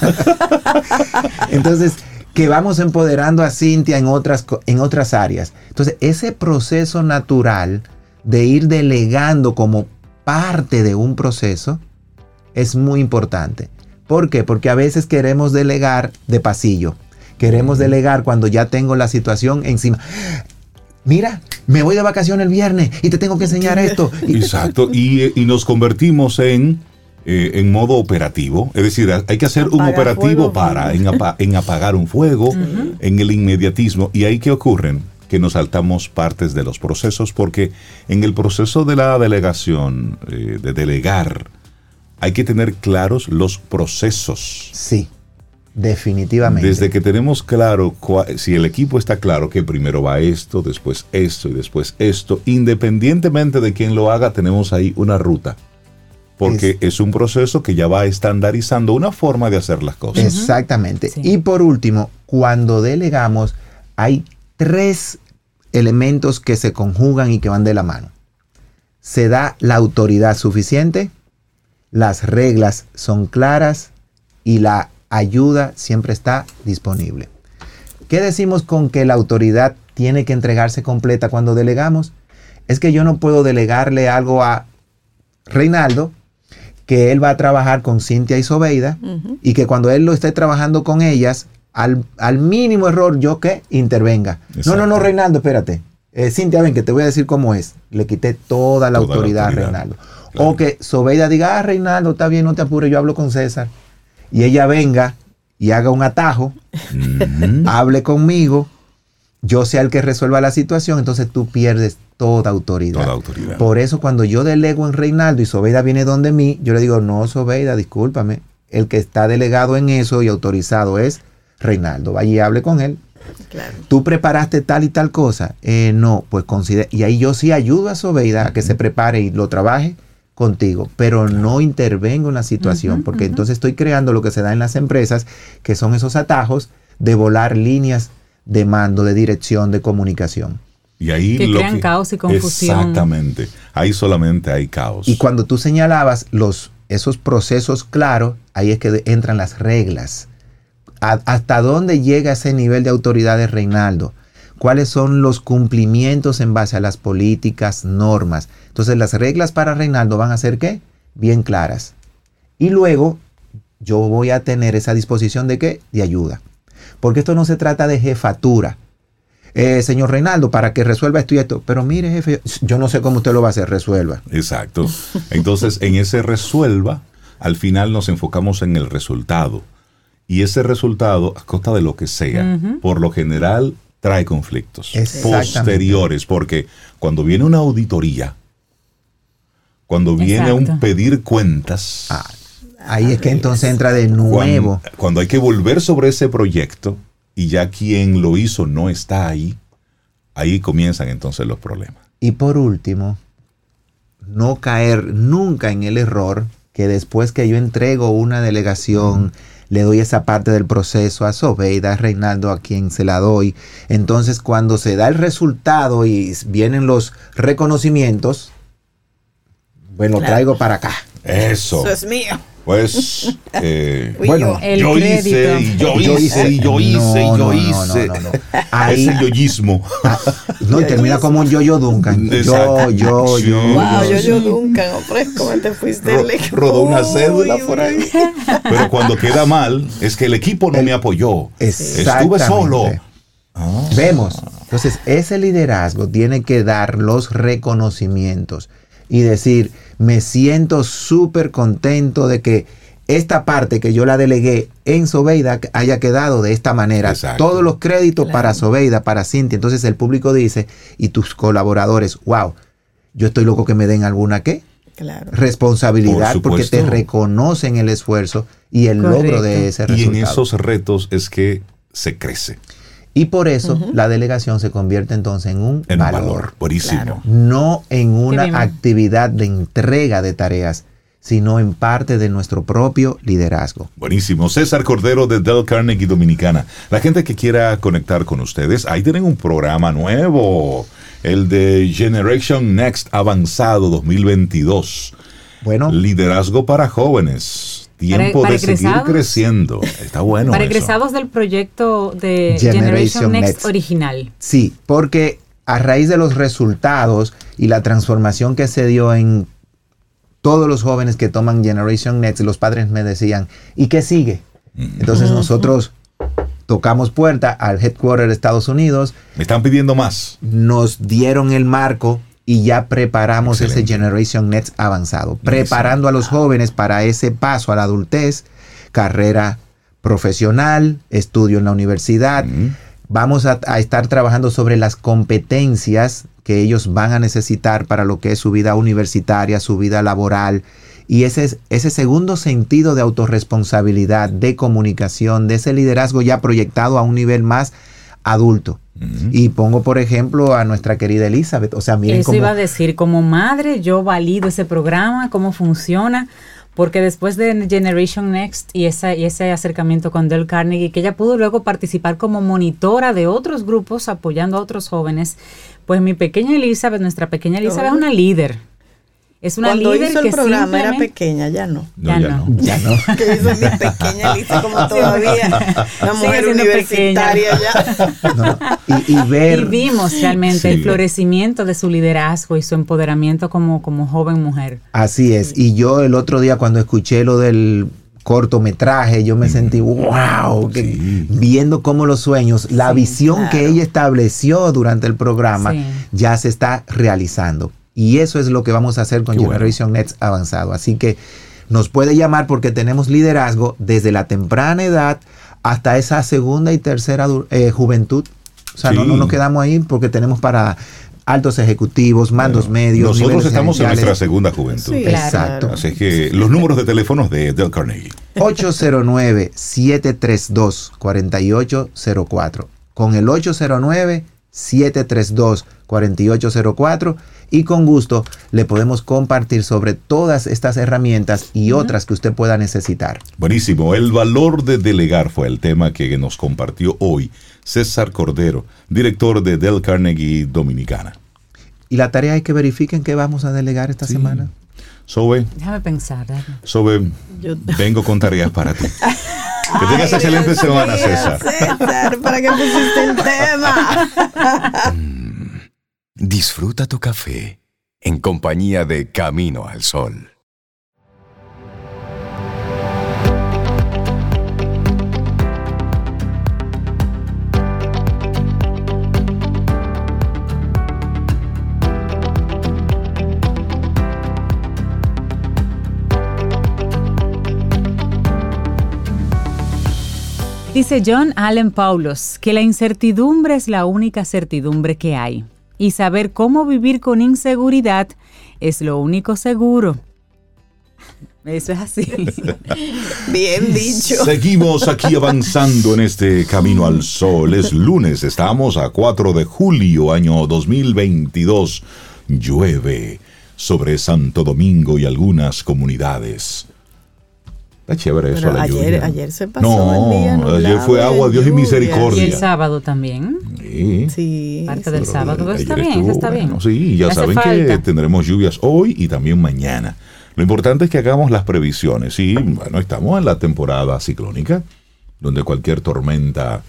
Entonces, que vamos empoderando a Cintia en otras, en otras áreas. Entonces, ese proceso natural de ir delegando como parte de un proceso es muy importante. ¿Por qué? Porque a veces queremos delegar de pasillo. Queremos delegar cuando ya tengo la situación encima. Mira, me voy de vacaciones el viernes y te tengo que enseñar esto. Exacto, y, nos convertimos en, eh, en modo operativo. Es decir, hay que hacer un operativo para, en, apagar un fuego, en el inmediatismo. ¿Y ahí qué ocurren? Que nos saltamos partes de los procesos, porque en el proceso de la delegación, eh, de delegar, hay que tener claros los procesos. Sí, definitivamente. Desde que tenemos claro, si el equipo está claro que primero va esto, después esto y después esto, independientemente de quién lo haga, tenemos ahí una ruta. porque es, un proceso que ya va estandarizando una forma de hacer las cosas. Exactamente. Y por último, cuando delegamos, hay tres elementos que se conjugan y que van de la mano. Se da la autoridad suficiente, las reglas son claras y la ayuda siempre está disponible. ¿Qué decimos con que la autoridad tiene que entregarse completa cuando delegamos? Es que yo no puedo delegarle algo a Reinaldo, que él va a trabajar con Cintia y Sobeida, y que cuando él lo esté trabajando con ellas, al, mínimo error yo que intervenga. No, no, no, Reinaldo, espérate. Eh, Cintia, ven que te voy a decir cómo es. Le quité toda la, autoridad, a Reinaldo. O que Sobeida diga, ah, Reinaldo, está bien, no te apures, yo hablo con César. Y ella venga y haga un atajo, hable conmigo, yo sea el que resuelva la situación, entonces tú pierdes toda autoridad. Toda autoridad. Por eso cuando yo delego en Reinaldo y Sobeida viene donde mí, yo le digo, no, Sobeida, discúlpame, el que está delegado en eso y autorizado es Reinaldo. Vaya y hable con él. Tú preparaste tal y tal cosa. Eh, no, pues considera. Y ahí yo sí ayudo a Sobeida a que se prepare y lo trabaje contigo, pero no intervengo en la situación, porque entonces estoy creando lo que se da en las empresas, que son esos atajos de volar líneas de mando, de dirección, de comunicación. Y ahí que crean caos y confusión. Exactamente. Ahí solamente hay caos. Y cuando tú señalabas los, esos procesos claros, ahí es que entran las reglas. ¿Hasta dónde llega ese nivel de autoridad de Reinaldo? cuáles son los cumplimientos en base a las políticas, normas. Entonces las reglas para Reinaldo van a ser qué? Bien claras. Y luego yo voy a tener esa disposición de qué? De ayuda. Porque esto no se trata de jefatura. Eh, señor Reinaldo, para que resuelva esto y esto. Pero mire, jefe, yo no sé cómo usted lo va a hacer, resuelva. Exacto. Entonces, en ese resuelva, al final nos enfocamos en el resultado. Y ese resultado, a costa de lo que sea, por lo general trae conflictos posteriores, porque cuando viene una auditoría, cuando viene un pedir cuentas, ah, ahí es que entonces entra de nuevo. Cuando, hay que volver sobre ese proyecto y ya quien lo hizo no está ahí, ahí comienzan entonces los problemas. Y por último, no caer nunca en el error que después que yo entrego una delegación, le doy esa parte del proceso a Sobeida, a Reinaldo, a quien se la doy. Entonces, cuando se da el resultado y vienen los reconocimientos, bueno, traigo para acá. Eso. Eso es mío. Pues, eh, bueno, yo hice, y yo hice, y yo hice, y yo hice. Es el yoyismo. Ah, no, y termina como un yo-yo Duncan. Yo, yo, yo. Wow, yo-yo Duncan, hombre, ¿cómo te fuiste Rodó una cédula por ahí. Pero cuando queda mal, es que el equipo no me apoyó. Estuve solo. Ah. Vemos. Entonces, ese liderazgo tiene que dar los reconocimientos y decir, me siento súper contento de que esta parte que yo la delegué en Sobeida haya quedado de esta manera. Todos los créditos para Sobeida, para Cintia. Entonces el público dice, y tus colaboradores, wow, yo estoy loco que me den alguna qué. Responsabilidad porque te reconocen el esfuerzo y el logro de ese resultado. Y en esos retos es que se crece. Y por eso la delegación se convierte entonces en un valor. Buenísimo. No en una actividad de entrega de tareas, sino en parte de nuestro propio liderazgo. Buenísimo. César Cordero de Del Carnegie Dominicana. La gente que quiera conectar con ustedes, ahí tienen un programa nuevo, el de Generation Next Avanzado 2022. Bueno. Liderazgo para jóvenes tiempo de seguir creciendo. Está bueno. Para egresados del proyecto de Generation, Next, original. Sí, porque a raíz de los resultados y la transformación que se dio en todos los jóvenes que toman Generation Next, los padres me decían, ¿y qué sigue? Entonces nosotros tocamos puerta al headquarter de Estados Unidos. Me están pidiendo más. Nos dieron el marco y ya preparamos ese Generation Next avanzado, preparando a los jóvenes para ese paso a la adultez, carrera profesional, estudio en la universidad. Vamos a, estar trabajando sobre las competencias que ellos van a necesitar para lo que es su vida universitaria, su vida laboral. Y ese, ese segundo sentido de autorresponsabilidad, de comunicación, de ese liderazgo ya proyectado a un nivel más adulto. Y pongo, por ejemplo, a nuestra querida Elizabeth. O sea, miren Eso iba a decir, como madre, yo valido ese programa, cómo funciona, porque después de Generation Next y, esa, y ese acercamiento con Del Carnegie, que ella pudo luego participar como monitora de otros grupos apoyando a otros jóvenes, pues mi pequeña Elizabeth, nuestra pequeña Elizabeth es una líder es una Cuando líder hizo el que programa era pequeña, ya no. No, ya, no. Ya no. que hizo mi pequeña Lisa como todavía. Una mujer universitaria ya. No, y, y ver. Y vimos realmente Sí. el florecimiento de su liderazgo y su empoderamiento como, como joven mujer. Así es. Y yo el otro día cuando escuché lo del cortometraje, yo me sentí, wow, que- Sí. viendo cómo los sueños, la Sí, visión que ella estableció durante el programa Sí. ya se está realizando. Y eso es lo que vamos a hacer con Qué bueno. Generation Next avanzado. Así que nos puede llamar porque tenemos liderazgo desde la temprana edad hasta esa segunda y tercera eh, juventud. O sea, no, Sí. no nos quedamos ahí porque tenemos para altos ejecutivos, mandos medios. Nosotros estamos en nuestra segunda juventud. Sí, Claro. Exacto. Así que los números de teléfonos de Del Carnegie. 809-732-4804. Con el 809-732-4804 y con gusto le podemos compartir sobre todas estas herramientas y otras que usted pueda necesitar. Buenísimo. El valor de delegar fue el tema que nos compartió hoy César Cordero, director de Del Carnegie Dominicana. Y la tarea es que verifiquen qué vamos a delegar esta Sí. semana. Sobe, Déjame pensar. déjame. Sobe, Yo- vengo con tareas para ti. Que tengas excelente Dios semana, César. César, ¿para qué pusiste el tema? Disfruta tu café en compañía de Camino al Sol. Dice John Allen Paulos que la incertidumbre es la única certidumbre que hay y saber cómo vivir con inseguridad es lo único seguro. Eso es así. Bien dicho. Seguimos aquí avanzando en este camino al sol. Es lunes, estamos a 4 de julio, año 2022. Llueve sobre Santo Domingo y algunas comunidades. Está chévere eso, la ayer, lluvia. ayer se pasó No, el día ayer fue agua, Dios y lluvia. y misericordia. el sábado también. Sí. Sí. Parte sí. del sábado. Está bien, estuvo está bien. bueno. Sí, ya saben que tendremos lluvias hoy y también mañana. Lo importante es que hagamos las previsiones. Y bueno, estamos en la temporada ciclónica, donde cualquier tormenta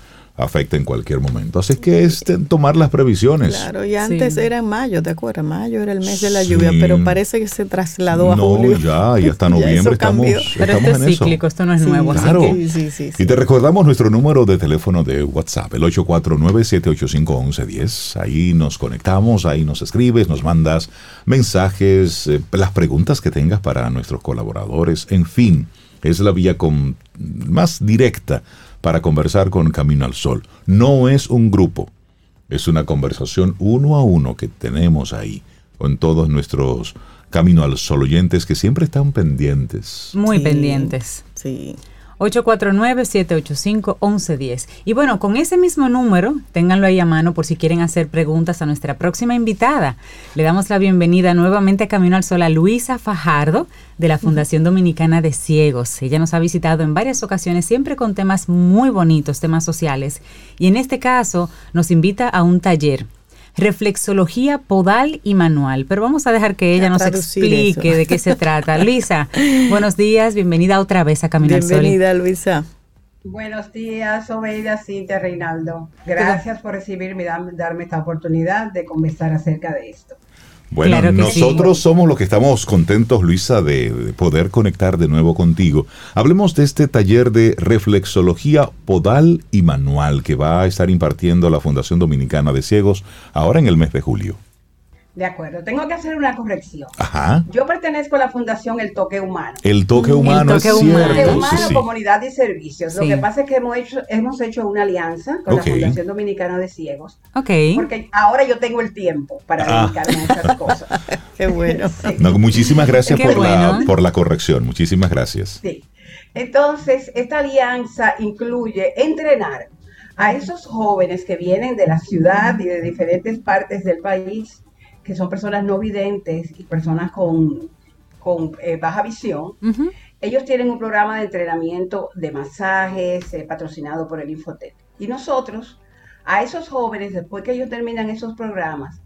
afecta en cualquier momento. Así que es tomar las previsiones. Claro, y antes Sí. era en mayo, ¿te acuerdas? Mayo era el mes de la Sí. lluvia, pero parece que se trasladó a no, julio. ya, y hasta noviembre estamos, Pero estamos esto en es eso. cíclico, esto no es Sí, nuevo. así claro. que- Sí, sí, sí. Y te recordamos nuestro número de teléfono de WhatsApp, el 849-785-1110. Ahí nos conectamos, ahí nos escribes, nos mandas mensajes, eh, las preguntas que tengas para nuestros colaboradores. En fin, es la vía con, más directa para conversar con Camino al Sol. No es un grupo, es una conversación uno a uno que tenemos ahí con todos nuestros Camino al Sol oyentes que siempre están pendientes. Muy Sí. pendientes. Sí. 849-785-1110. Y bueno, con ese mismo número, ténganlo ahí a mano por si quieren hacer preguntas a nuestra próxima invitada. Le damos la bienvenida nuevamente a Camino al Sol a Luisa Fajardo de la Fundación Dominicana de Ciegos. Ella nos ha visitado en varias ocasiones, siempre con temas muy bonitos, temas sociales. Y en este caso nos invita a un taller. Reflexología podal y manual. Pero vamos a dejar que ella nos explique eso. de qué se trata. Luisa, buenos días, bienvenida otra vez a Sol. Bienvenida, Luisa. Buenos días, Obeida, Cintia, Reinaldo. Gracias por recibirme y darme esta oportunidad de conversar acerca de esto. Bueno, Claro que sí. nosotros somos los que estamos contentos, Luisa, de, de poder conectar de nuevo contigo. Hablemos de este taller de reflexología podal y manual que va a estar impartiendo la Fundación Dominicana de Ciegos ahora en el mes de julio. De acuerdo, tengo que hacer una corrección. Ajá. Yo pertenezco a la Fundación El Toque Humano. El toque El humano toque es humano. Toque cierto. Humano, sí, sí. Comunidad y Servicios. Lo Sí. que pasa es que hemos hecho, hemos hecho una alianza con la Fundación Dominicana de Ciegos. Ok. Porque ahora yo tengo el tiempo para Ah. dedicarme a esas cosas. Qué bueno. Sí. No, muchísimas gracias Qué por, la, por la corrección. Muchísimas gracias. Sí. Entonces, esta alianza incluye entrenar a esos jóvenes que vienen de la ciudad y de diferentes partes del país, que son personas no videntes y personas con, con eh, baja visión, ellos tienen un programa de entrenamiento de masajes eh, patrocinado por el Infotec. Y nosotros, a esos jóvenes, después que ellos terminan esos programas,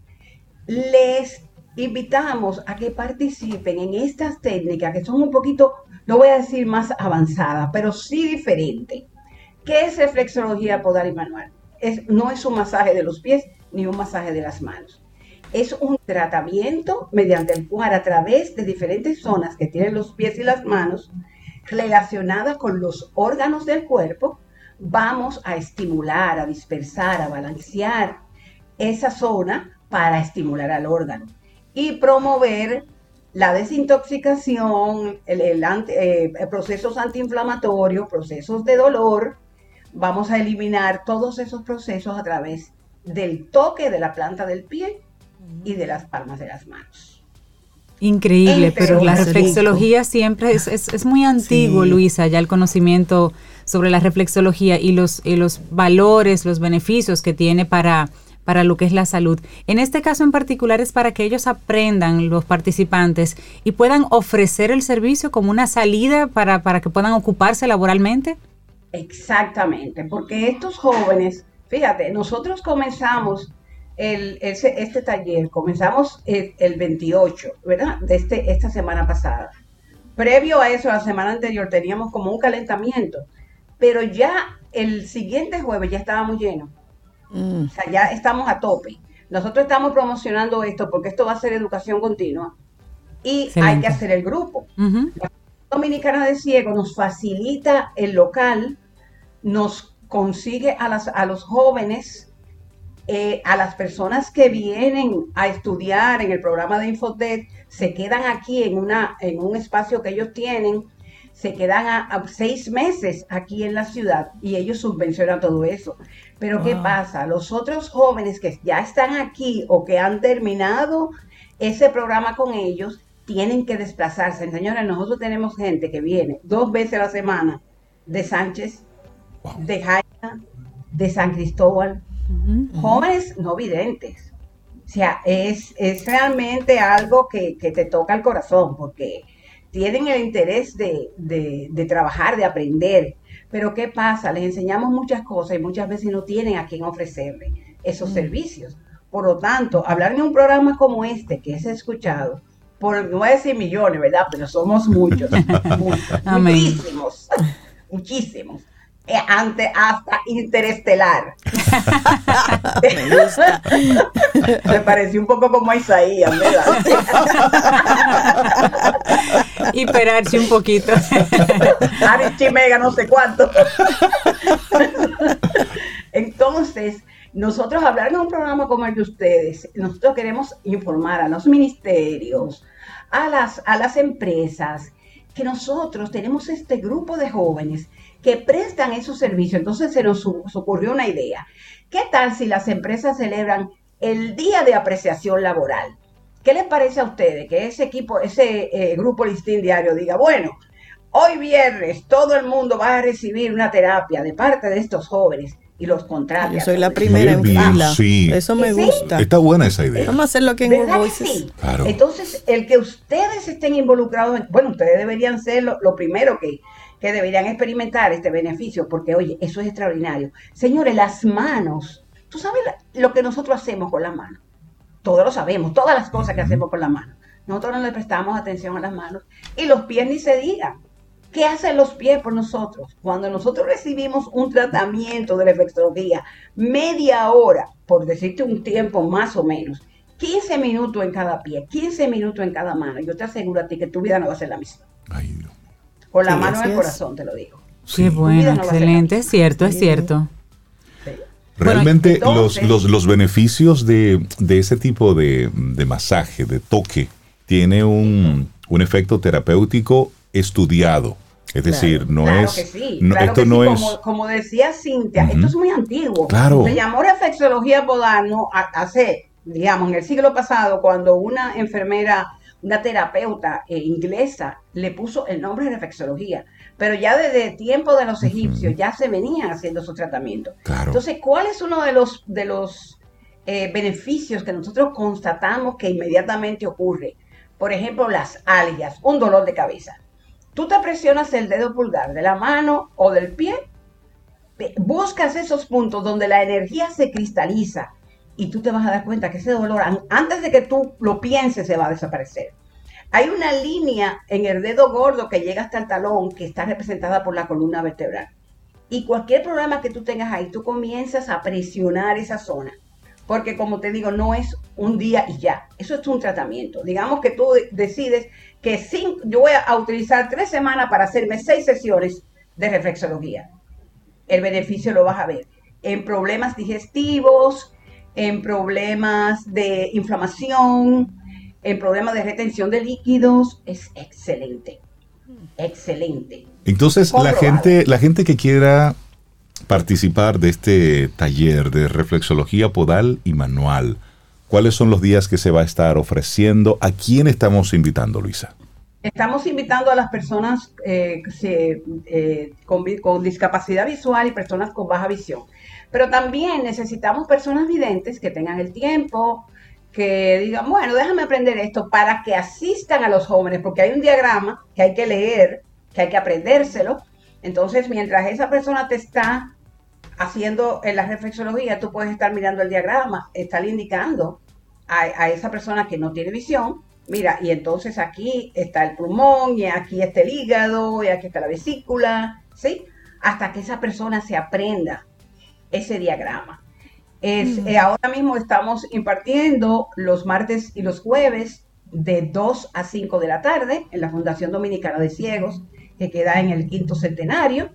les invitamos a que participen en estas técnicas que son un poquito, no voy a decir más avanzadas, pero sí diferentes. ¿Qué es reflexología podal y manual? Es, no es un masaje de los pies ni un masaje de las manos. Es un tratamiento mediante el cual a través de diferentes zonas que tienen los pies y las manos relacionadas con los órganos del cuerpo, vamos a estimular, a dispersar, a balancear esa zona para estimular al órgano y promover la desintoxicación, el, eh, procesos antiinflamatorios, procesos de dolor. Vamos a eliminar todos esos procesos a través del toque de la planta del pie y de las palmas de las manos. Increíble, pero la reflexología siempre es, es, muy antiguo, Luisa, ya el conocimiento sobre la reflexología y los, y los valores, los beneficios que tiene para para lo que es la salud. En este caso en particular es para que ellos aprendan, los participantes, y puedan ofrecer el servicio como una salida para, para que puedan ocuparse laboralmente. Exactamente, porque estos jóvenes, fíjate, nosotros comenzamos el, este taller, comenzamos el, el, 28, ¿verdad? De este, esta semana pasada. Previo a eso, la semana anterior teníamos como un calentamiento, pero ya el siguiente jueves ya estábamos llenos Mm. O sea, ya estamos a tope. Nosotros estamos promocionando esto porque esto va a ser educación continua y hay que hacer el grupo. La Dominicana de Ciego nos facilita el local, nos consigue a, las, a los jóvenes, eh, a las personas que vienen a estudiar en el programa de Infotech, se quedan aquí en, una, en un espacio que ellos tienen, se quedan a, seis meses aquí en la ciudad y ellos subvencionan todo eso. Pero ¿qué pasa? Los otros jóvenes que ya están aquí o que han terminado ese programa con ellos, tienen que desplazarse. Señores, nosotros tenemos gente que viene dos veces a la semana de Sánchez, de Jaina, de San Cristóbal, jóvenes no videntes. O sea, es, es realmente algo que, que, te toca el corazón, porque tienen el interés de, de, de trabajar, de aprender, pero ¿qué pasa? Les enseñamos muchas cosas y muchas veces no tienen a quién ofrecerle esos mm. servicios. Por lo tanto, hablar en un programa como este, que es escuchado, por, no voy a decir millones, ¿verdad? Pero somos muchos, muchísimos, muchísimos. Eh, ante hasta interestelar. Me gusta. Me pareció un poco como a Isaías, ¿verdad? Hiperarse un poquito. Mega, no sé cuánto. Entonces, nosotros hablar en un programa como el de ustedes, nosotros queremos informar a los ministerios, a las, a las empresas, que nosotros tenemos este grupo de jóvenes que prestan esos servicios. Entonces se nos ocurrió una idea. ¿Qué tal si las empresas celebran el Día de Apreciación Laboral? ¿Qué les parece a ustedes que ese equipo, ese eh, grupo Listín Diario diga, bueno, hoy viernes todo el mundo va a recibir una terapia de parte de estos jóvenes y los contrata. Yo soy la primera en fila. Eso me gusta. Está buena esa idea. Vamos a hacerlo que en Voices. Entonces, el que ustedes estén involucrados, bueno, ustedes deberían ser lo primero que que deberían experimentar este beneficio, porque oye, eso es extraordinario. Señores, las manos, tú sabes lo que nosotros hacemos con las manos. Todos lo sabemos, todas las cosas que hacemos con las manos. Nosotros no le prestamos atención a las manos y los pies ni se digan. ¿Qué hacen los pies por nosotros? Cuando nosotros recibimos un tratamiento de reflexología, media hora, por decirte un tiempo más o menos, 15 minutos en cada pie, 15 minutos en cada mano, yo te aseguro a ti que tu vida no va a ser la misma. Ay, Dios con la mano en el corazón, te lo digo. Qué bueno, excelente, es cierto, es cierto. Realmente los, los, los, beneficios de, de ese tipo de, de, masaje, de toque, tiene un, un efecto terapéutico estudiado. Es decir, no es. Que sí, esto no es. Como, decía Cintia, esto es muy antiguo. Claro. Se llamó reflexología podano hace, digamos, en el siglo pasado, cuando una enfermera una terapeuta eh, inglesa le puso el nombre de reflexología, Pero ya desde tiempo de los egipcios ya se venían haciendo esos tratamientos. Entonces, ¿cuál es uno de los, de los eh, beneficios que nosotros constatamos que inmediatamente ocurre? Por ejemplo, las algas, un dolor de cabeza. Tú te presionas el dedo pulgar de la mano o del pie, buscas esos puntos donde la energía se cristaliza y tú te vas a dar cuenta que ese dolor, antes de que tú lo pienses, se va a desaparecer. Hay una línea en el dedo gordo que llega hasta el talón que está representada por la columna vertebral. Y cualquier problema que tú tengas ahí, tú comienzas a presionar esa zona. Porque como te digo, no es un día y ya. Eso es un tratamiento. Digamos que tú decides que yo voy a utilizar tres semanas para hacerme seis sesiones de reflexología. El beneficio lo vas a ver en problemas digestivos, en problemas de inflamación, en problemas de retención de líquidos, es excelente. Excelente. Entonces, la gente, la gente que quiera participar de este taller de reflexología podal y manual, ¿cuáles son los días que se va a estar ofreciendo? ¿A quién estamos invitando, Luisa? Estamos invitando a las personas eh, eh, con, discapacidad visual y personas con baja visión. Pero también necesitamos personas videntes que tengan el tiempo, que digan, bueno, déjame aprender esto para que asistan a los jóvenes, porque hay un diagrama que hay que leer, que hay que aprendérselo. Entonces, mientras esa persona te está haciendo en la reflexología, tú puedes estar mirando el diagrama, estar indicando a, a esa persona que no tiene visión, mira, y entonces aquí está el pulmón, y aquí está el hígado, y aquí está la vesícula, ¿sí? Hasta que esa persona se aprenda ese diagrama. Es, mm. eh, ahora mismo estamos impartiendo los martes y los jueves de 2 a 5 de la tarde en la Fundación Dominicana de Ciegos, que queda en el quinto centenario.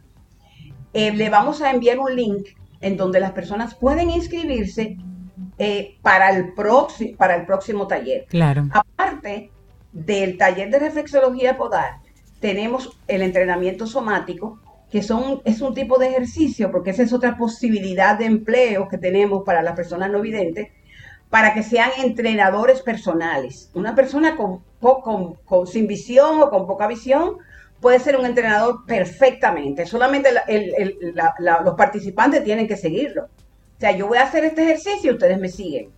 Eh, le vamos a enviar un link en donde las personas pueden inscribirse eh, para, el para el próximo taller. Claro. Aparte del taller de reflexología podal, tenemos el entrenamiento somático, que son, es un tipo de ejercicio, porque esa es otra posibilidad de empleo que tenemos para las personas no videntes, para que sean entrenadores personales. Una persona con, con, sin visión o con poca visión puede ser un entrenador perfectamente, solamente los participantes tienen que seguirlo. O sea, yo voy a hacer este ejercicio y ustedes me siguen.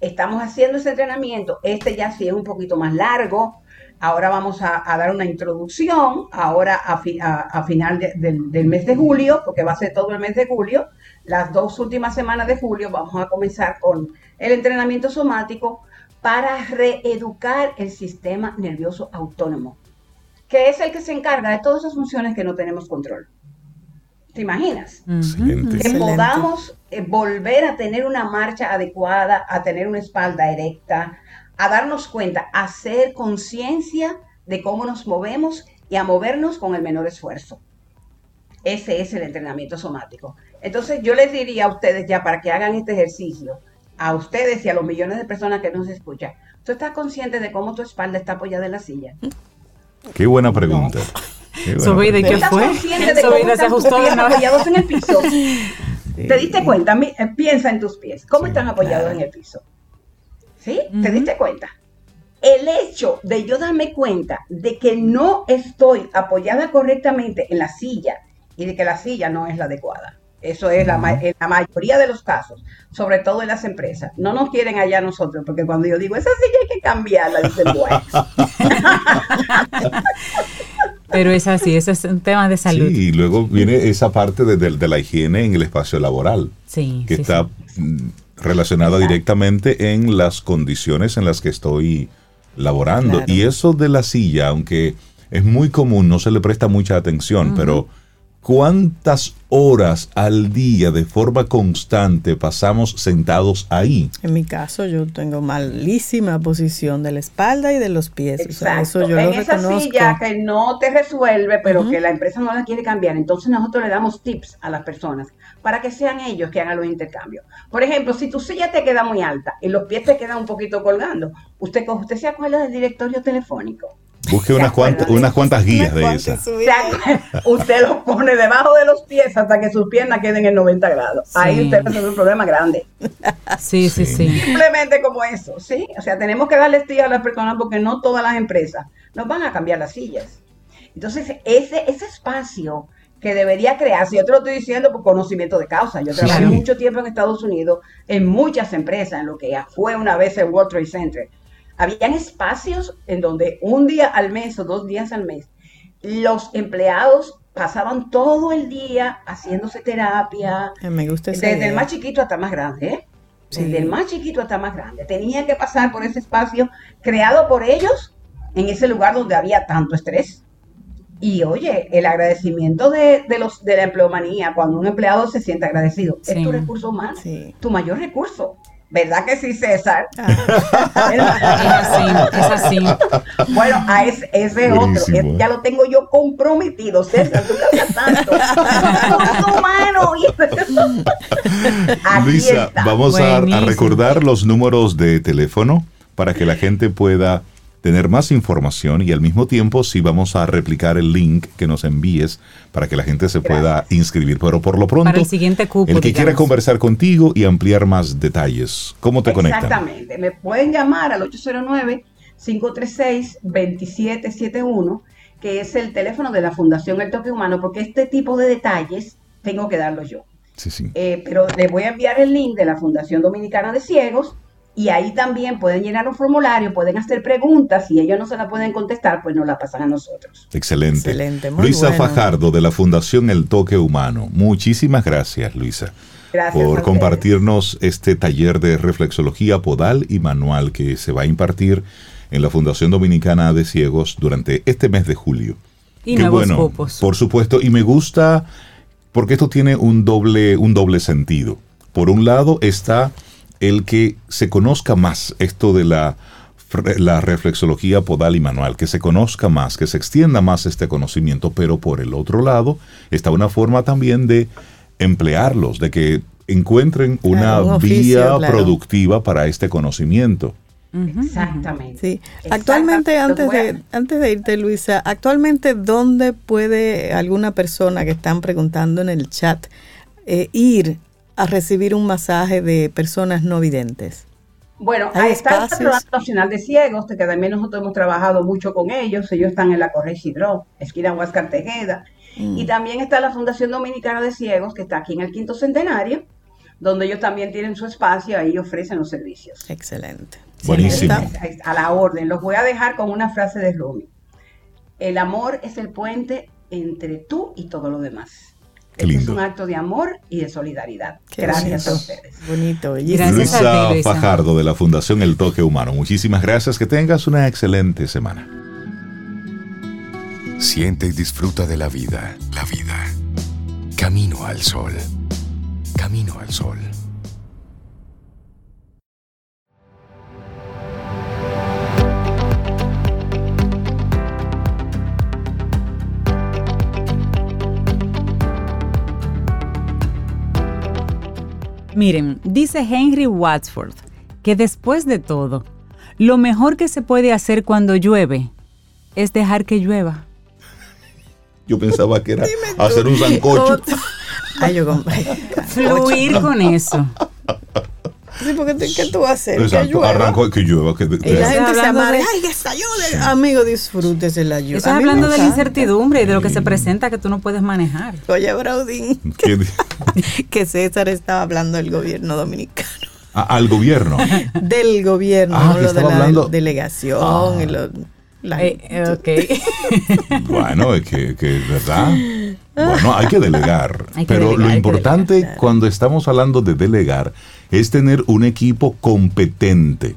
Estamos haciendo ese entrenamiento, este ya sí es un poquito más largo, Ahora vamos a, dar una introducción, ahora a, final del mes de julio, porque va a ser todo el mes de julio. Las dos últimas semanas de julio vamos a comenzar con el entrenamiento somático para reeducar el sistema nervioso autónomo, que es el que se encarga de todas esas funciones que no tenemos control. ¿Te imaginas? Que podamos eh, volver a tener una marcha adecuada, a tener una espalda erecta, a darnos cuenta, a hacer conciencia de cómo nos movemos y a movernos con el menor esfuerzo. Ese es el entrenamiento somático. Entonces yo les diría a ustedes ya para que hagan este ejercicio, a ustedes y a los millones de personas que nos escuchan, ¿tú estás consciente de cómo tu espalda está apoyada en la silla? Qué buena pregunta. ¿de qué fue? consciente de cómo se ajustó apoyados en el piso? ¿Te diste cuenta? Eh, piensa en tus pies. ¿Cómo están apoyados en el piso? ¿Sí? ¿Te diste cuenta? El hecho de yo darme cuenta de que no estoy apoyada correctamente en la silla y de que la silla no es la adecuada. Eso es la, en la mayoría de los casos, sobre todo en las empresas. No nos quieren allá nosotros, porque cuando yo digo, esa silla hay que cambiarla, dicen, bueno. Pero es así, eso es un tema de salud. Sí, y luego viene esa parte de, la higiene en el espacio laboral. Sí. Que está mm, relacionada directamente en las condiciones en las que estoy laborando. Y eso de la silla, aunque es muy común, no se le presta mucha atención, pero ¿cuántas horas al día de forma constante pasamos sentados ahí? En mi caso, yo tengo malísima posición de la espalda y de los pies. eso yo en esa silla que no te resuelve, pero que la empresa no la quiere cambiar, entonces nosotros le damos tips a las personas para que sean ellos que hagan los intercambios. Por ejemplo, si tu silla te queda muy alta y los pies te quedan un poquito colgando, usted, usted se acuerda del directorio telefónico Busque unas cuantas, unas cuantas guías de esas. Usted los pone debajo de los pies hasta que sus piernas queden en 90 grados. Ahí usted tiene un problema grande. Sí, sí, sí, Simplemente como eso, ¿sí? O sea, tenemos que darle estilo a las personas porque no todas las empresas nos van a cambiar las sillas. Entonces, ese, ese espacio que debería crearse, yo te lo estoy diciendo por conocimiento de causa, yo trabajé mucho tiempo en Estados Unidos, en muchas empresas, en lo que fue una vez el World Trade Center, habían espacios en donde un día al mes o dos días al mes, los empleados pasaban todo el día haciéndose terapia. Eh, me gusta Desde el más chiquito hasta más grande, ¿eh? Desde el más chiquito hasta más grande. Tenían que pasar por ese espacio creado por ellos en ese lugar donde había tanto estrés. Y oye, el agradecimiento de, los de la empleomanía, cuando un empleado se siente agradecido, es tu recurso humano, tu mayor recurso. ¿Verdad que sí, César? Ah. es así, es así. Bueno, a ese, ese otro, ya lo tengo yo comprometido, César, tú cambias tanto. humano. Luisa, vamos a, a recordar los números de teléfono para que la gente pueda tener más información y al mismo tiempo si vamos a replicar el link que nos envíes para que la gente se pueda inscribir. Pero por lo pronto, el, siguiente cupo, el que quiera conversar contigo y ampliar más detalles, ¿cómo te conectan? Exactamente, me pueden llamar al 809-536-2771, que es el teléfono de la Fundación El Toque Humano, porque este tipo de detalles tengo que darlo yo. Sí, sí. Eh, pero les voy a enviar el link de la Fundación Dominicana de Ciegos y ahí también pueden llenar un formulario, pueden hacer preguntas, si ellos no se la pueden contestar, pues nos la pasan a nosotros. Excelente. Excelente Luisa Fajardo de la Fundación El Toque Humano. Muchísimas gracias, Luisa. Gracias por compartirnos este taller de reflexología podal y manual que se va a impartir en la Fundación Dominicana de Ciegos durante este mes de julio. Y nuevos bueno, Por supuesto, y me gusta porque esto tiene un doble, un doble sentido. Por un lado está el que se conozca más esto de la, la reflexología podal y manual, que se conozca más, que se extienda más este conocimiento, pero por el otro lado está una forma también de emplearlos, de que encuentren una vía productiva para este conocimiento. Exactamente. Sí. Actualmente, antes de, antes de irte, Luisa, actualmente, ¿dónde puede alguna persona que están preguntando en el chat eh, ir a recibir un masaje de personas no videntes? Bueno, ahí está el Patronato Nacional de Ciegos, que también nosotros hemos trabajado mucho con ellos. Ellos están en la Corre Hidro, esquina Huáscar Tejeda. Mm. Y también está la Fundación Dominicana de Ciegos, que está aquí en el quinto centenario, donde ellos también tienen su espacio, ahí ofrecen los servicios. Excelente. Buenísimo. a la orden. Los voy a dejar con una frase de Rumi. El amor es el puente entre tú y todo lo demás. Este es un acto de amor y de solidaridad. gracias a ustedes. Bonito. Gracias Luisa, Fajardo de la Fundación El Toque Humano. Muchísimas gracias. Que tengas una excelente semana. Siente y disfruta de la vida. La vida. Camino al sol. Camino al sol. Miren, dice Henry Wadsworth que después de todo, lo mejor que se puede hacer cuando llueve es dejar que llueva. Yo pensaba que era hacer un sancocho. Ay, yo Fluir con eso. Sí, porque ¿qué tú vas a hacer? Exacto, que llueva. arranco que llueva. Que, y la gente se amarga, ay, que está Sí. Amigo, disfrútese la lluvia. Estás hablando de la incertidumbre y de lo que se presenta que tú no puedes manejar. Oye, Braudín, que César estaba hablando del gobierno dominicano. Ah, al gobierno. del gobierno, ah, no lo de la hablando... delegación ah. y lo, eh, eh, bueno, es que, que es verdad. Bueno, hay que delegar. pero lo importante cuando estamos hablando de delegar es tener un equipo competente.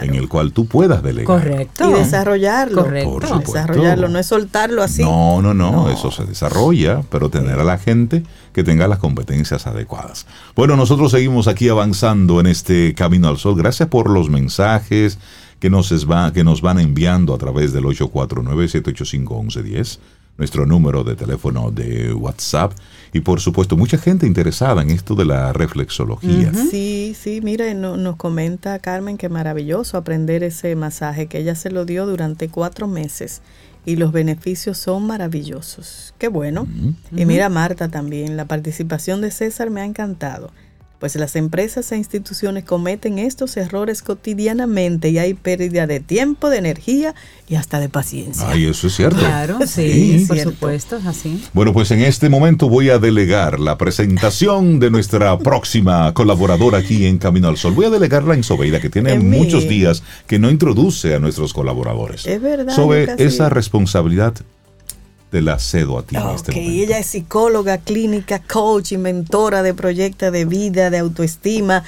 En el cual tú puedas delegar. Correcto. Y desarrollarlo. Correcto. Desarrollarlo, no es soltarlo así. No, no, no, eso se desarrolla, pero tener a la gente que tenga las competencias adecuadas. Bueno, nosotros seguimos aquí avanzando en este Camino al Sol. Gracias por los mensajes que nos, va, que nos van enviando a través del 849-785-1110 nuestro número de teléfono de WhatsApp y por supuesto mucha gente interesada en esto de la reflexología. Sí, sí, mira, nos comenta Carmen que maravilloso aprender ese masaje, que ella se lo dio durante cuatro meses y los beneficios son maravillosos. Qué bueno. Y mira Marta también, la participación de César me ha encantado. Pues las empresas e instituciones cometen estos errores cotidianamente y hay pérdida de tiempo, de energía y hasta de paciencia. Ay, eso es cierto. Claro, sí, por supuesto, así. Bueno, pues en este momento voy a delegar la presentación de nuestra próxima colaboradora aquí en Camino al Sol. Voy a delegarla en Sobeida, que tiene muchos días que no introduce a nuestros colaboradores. Es verdad. Sobre esa responsabilidad te la cedo a ti en este momento. Ella es psicóloga clínica, coach, inventora de proyectos de vida, de autoestima,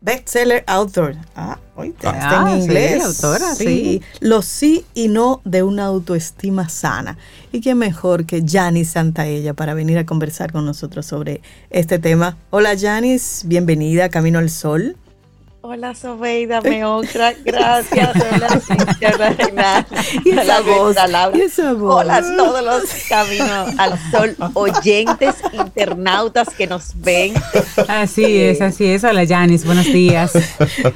bestseller author. Ah, hoy está en ah, inglés. Sí, autora, sí. Los sí y no de una autoestima sana. Y qué mejor que Janice Santaella para venir a conversar con nosotros sobre este tema. Hola Janice, bienvenida a Camino al Sol. Hola Sobeida, me honra, gracias. Hola Cintia, Reina. Y esa voz, Laura. Y esa voz. Hola a todos los caminos al sol oyentes, internautas que nos ven. Así es, así es. Hola Janis, buenos días.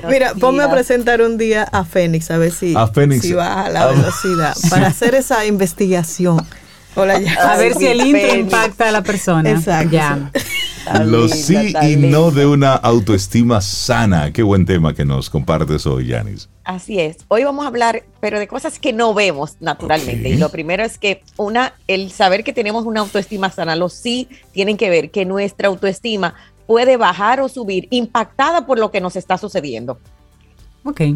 Mira, ponme a presentar un día a Fénix, a ver si, a Fénix. si baja la velocidad, para hacer esa investigación. Hola, ya. A ver si el intro impacta a la persona. Exacto. Ya. Los sí y no de una autoestima sana. Qué buen tema que nos compartes hoy, Yanis. Así es. Hoy vamos a hablar, pero de cosas que no vemos naturalmente. Y lo primero es que una, el saber que tenemos una autoestima sana, los sí tienen que ver que nuestra autoestima puede bajar o subir impactada por lo que nos está sucediendo.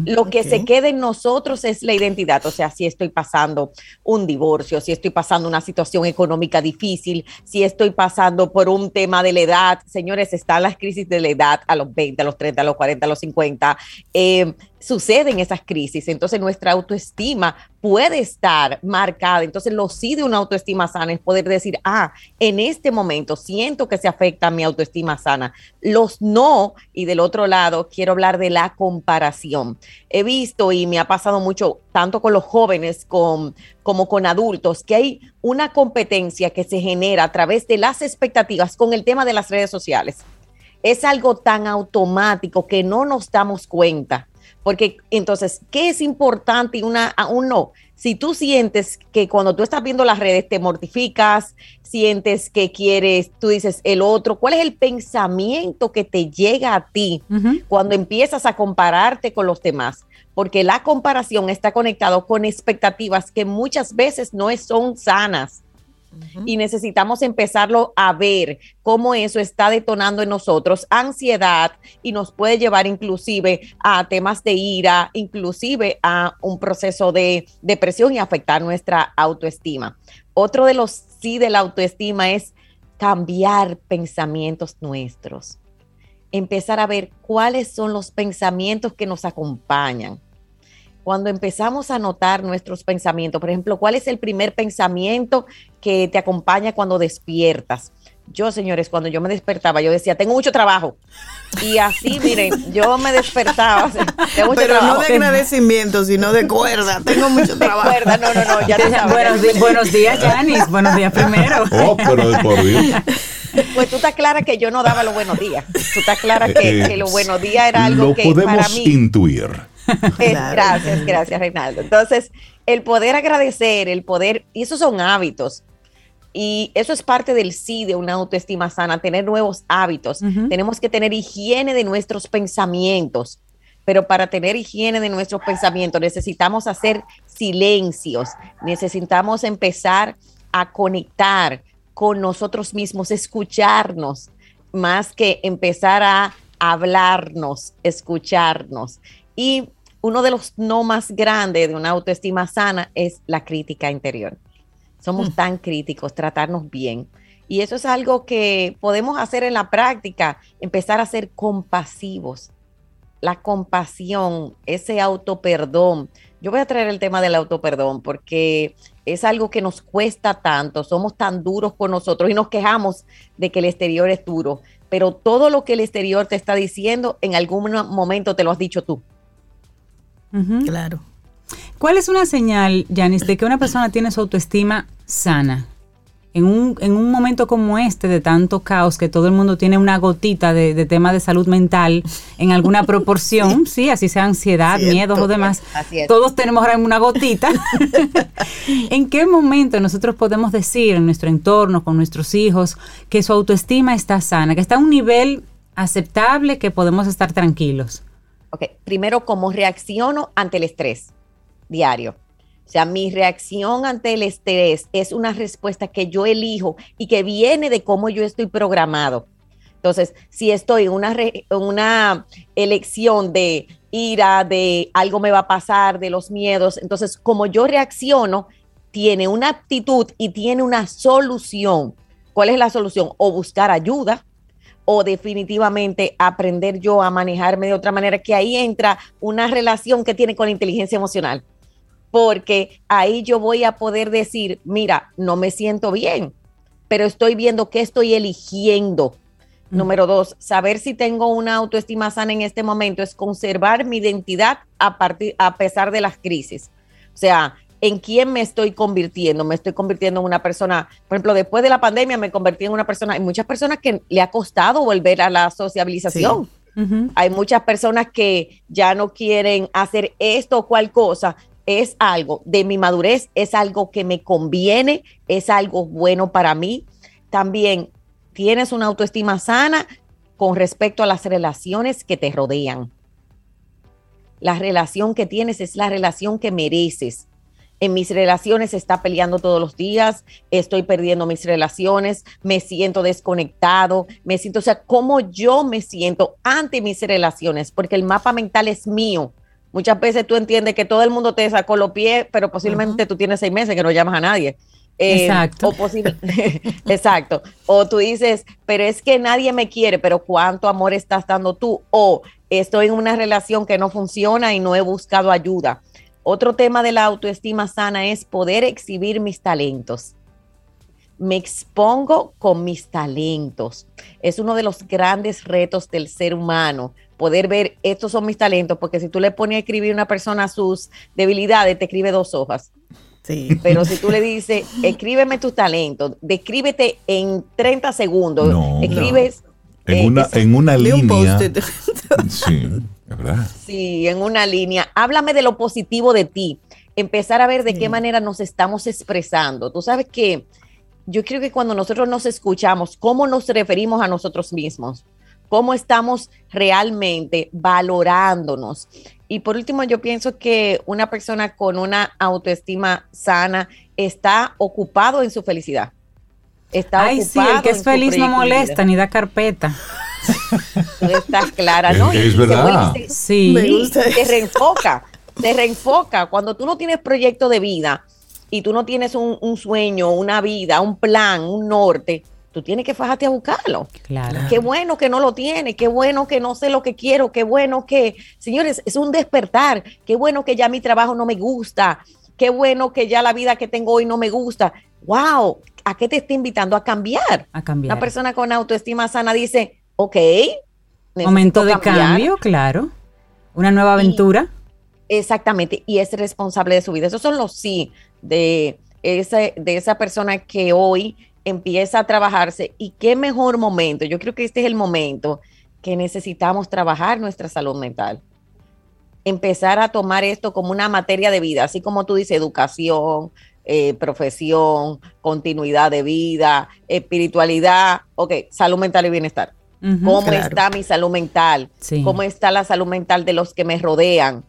Lo que se queda en nosotros es la identidad, o sea, si estoy pasando un divorcio, si estoy pasando una situación económica difícil, si estoy pasando por un tema de la edad, señores, están las crisis de la edad a los 20, a los 30, a los 40, a los 50. Eh, suceden esas crisis, entonces nuestra autoestima puede estar marcada. Entonces, lo sí de una autoestima sana es poder decir, ah, en este momento siento que se afecta mi autoestima sana. Los no, y del otro lado, quiero hablar de la comparación. He visto y me ha pasado mucho, tanto con los jóvenes como con adultos, que hay una competencia que se genera a través de las expectativas con el tema de las redes sociales. Es algo tan automático que no nos damos cuenta porque entonces, ¿qué es importante y una, aún no? Si tú sientes que cuando tú estás viendo las redes te mortificas, sientes que quieres, tú dices el otro, ¿cuál es el pensamiento que te llega a ti cuando empiezas a compararte con los demás? Porque la comparación está conectado con expectativas que muchas veces no son sanas y necesitamos empezarlo a ver cómo eso está detonando en nosotros ansiedad y nos puede llevar inclusive a temas de ira, inclusive a un proceso de depresión y afectar nuestra autoestima. Otro de los sí de la autoestima es cambiar pensamientos nuestros. Empezar a ver cuáles son los pensamientos que nos acompañan cuando empezamos a notar nuestros pensamientos, por ejemplo, ¿cuál es el primer pensamiento que te acompaña cuando despiertas? Yo, señores, cuando yo me despertaba, yo decía, tengo mucho trabajo. Y así, miren, yo me despertaba. pero no de agradecimiento, sino de cuerda. Tengo mucho trabajo. De cuerda, no, no, no. Ya buenos, buenos, días, Janis. Buenos días primero. Oh, pero por Dios. Pues tú estás clara que yo no daba los buenos días. Tú estás clara que, eh, los buenos días era algo que para mí. intuir. Gracias, gracias, Reinaldo. Entonces, el poder agradecer, el poder, y esos son hábitos. Y eso es parte del sí de una autoestima sana, tener nuevos hábitos. Tenemos que tener higiene de nuestros pensamientos. Pero para tener higiene de nuestros pensamientos necesitamos hacer silencios, necesitamos empezar a conectar con nosotros mismos, escucharnos, más que empezar a hablarnos, escucharnos. Y uno de los no más grandes de una autoestima sana es la crítica interior. Somos mm. tan críticos, tratarnos bien. Y eso es algo que podemos hacer en la práctica, empezar a ser compasivos. La compasión, ese autoperdón. Yo voy a traer el tema del autoperdón porque es algo que nos cuesta tanto, somos tan duros con nosotros y nos quejamos de que el exterior es duro, pero todo lo que el exterior te está diciendo, en algún momento te lo has dicho tú. Claro. ¿Cuál es una señal, Janice, de que una persona tiene su autoestima sana? En un, en un momento como este de tanto caos, que todo el mundo tiene una gotita de, de tema de salud mental en alguna proporción, sí, así sea ansiedad, miedos o demás, todos tenemos ahora una gotita. ¿En qué momento nosotros podemos decir en nuestro entorno, con nuestros hijos, que su autoestima está sana, que está a un nivel aceptable que podemos estar tranquilos? Primero, ¿cómo reacciono ante el estrés diario? O sea, mi reacción ante el estrés es una respuesta que yo elijo y que viene de cómo yo estoy programado. Entonces, si estoy en una, una elección de ira, de algo me va a pasar, de los miedos, entonces como yo reacciono, tiene una actitud y tiene una solución. ¿Cuál es la solución? O buscar ayuda, o definitivamente aprender yo a manejarme de otra manera, que ahí entra una relación que tiene con la inteligencia emocional porque ahí yo voy a poder decir, mira, no me siento bien, pero estoy viendo qué estoy eligiendo. Mm. Número dos, saber si tengo una autoestima sana en este momento es conservar mi identidad a, partir, a pesar de las crisis. O sea, ¿en quién me estoy convirtiendo? Me estoy convirtiendo en una persona, por ejemplo, después de la pandemia me convertí en una persona, hay muchas personas que le ha costado volver a la sociabilización. Hay muchas personas que ya no quieren hacer esto o cual cosa es algo de mi madurez, es algo que me conviene, es algo bueno para mí. También tienes una autoestima sana con respecto a las relaciones que te rodean. La relación que tienes es la relación que mereces. En mis relaciones está peleando todos los días, estoy perdiendo mis relaciones, me siento desconectado, me siento, o sea, cómo yo me siento ante mis relaciones, porque el mapa mental es mío Muchas veces tú entiendes que todo el mundo te sacó los pies, pero posiblemente tú tienes seis meses que no llamas a nadie. Eh, exacto. O exacto. O tú dices, pero es que nadie me quiere, pero ¿cuánto amor estás dando tú? O estoy en una relación que no funciona y no he buscado ayuda. Otro tema de la autoestima sana es poder exhibir mis talentos. Me expongo con mis talentos. Es uno de los grandes retos del ser humano poder ver, estos son mis talentos, porque si tú le pones a escribir a una persona sus debilidades, te escribe dos hojas. Sí. Pero si tú le dices, escríbeme tus talentos, descríbete en 30 segundos, escribes... En, una, eh, en una línea. sí, ¿verdad? Sí, en una línea. Háblame de lo positivo de ti. Empezar a ver de qué manera nos estamos expresando. Tú sabes que yo creo que cuando nosotros nos escuchamos, ¿cómo nos referimos a nosotros mismos? cómo estamos realmente valorándonos. Y por último, yo pienso que una persona con una autoestima sana está ocupado en su felicidad. Está Ay, sí, el que es feliz no molesta ni da carpeta. Tú estás clara, ¿no? Es, verdad. sí. Te reenfoca, te reenfoca. Cuando tú no tienes proyecto de vida y tú no tienes un, un sueño, una vida, un plan, un norte, tú tienes que fajarte a buscarlo. Claro. Qué bueno que no lo tiene, qué bueno que no sé lo que quiero, qué bueno que, señores, es un despertar, qué bueno que ya mi trabajo no me gusta, qué bueno que ya la vida que tengo hoy no me gusta. Wow, ¿a qué te está invitando? A cambiar. A cambiar. Una persona con autoestima sana dice, ok. Momento de cambio, claro. Una nueva aventura. exactamente, y es responsable de su vida. Esos son los sí de, ese, de esa persona que hoy empieza a trabajarse y qué mejor momento. Yo creo que este es el momento que necesitamos trabajar nuestra salud mental. Empezar a tomar esto como una materia de vida, así como tú dices, educación, eh, profesión, continuidad de vida, espiritualidad, ok, salud mental y bienestar. ¿Cómo está mi salud mental? ¿Cómo está la salud mental de los que me rodean?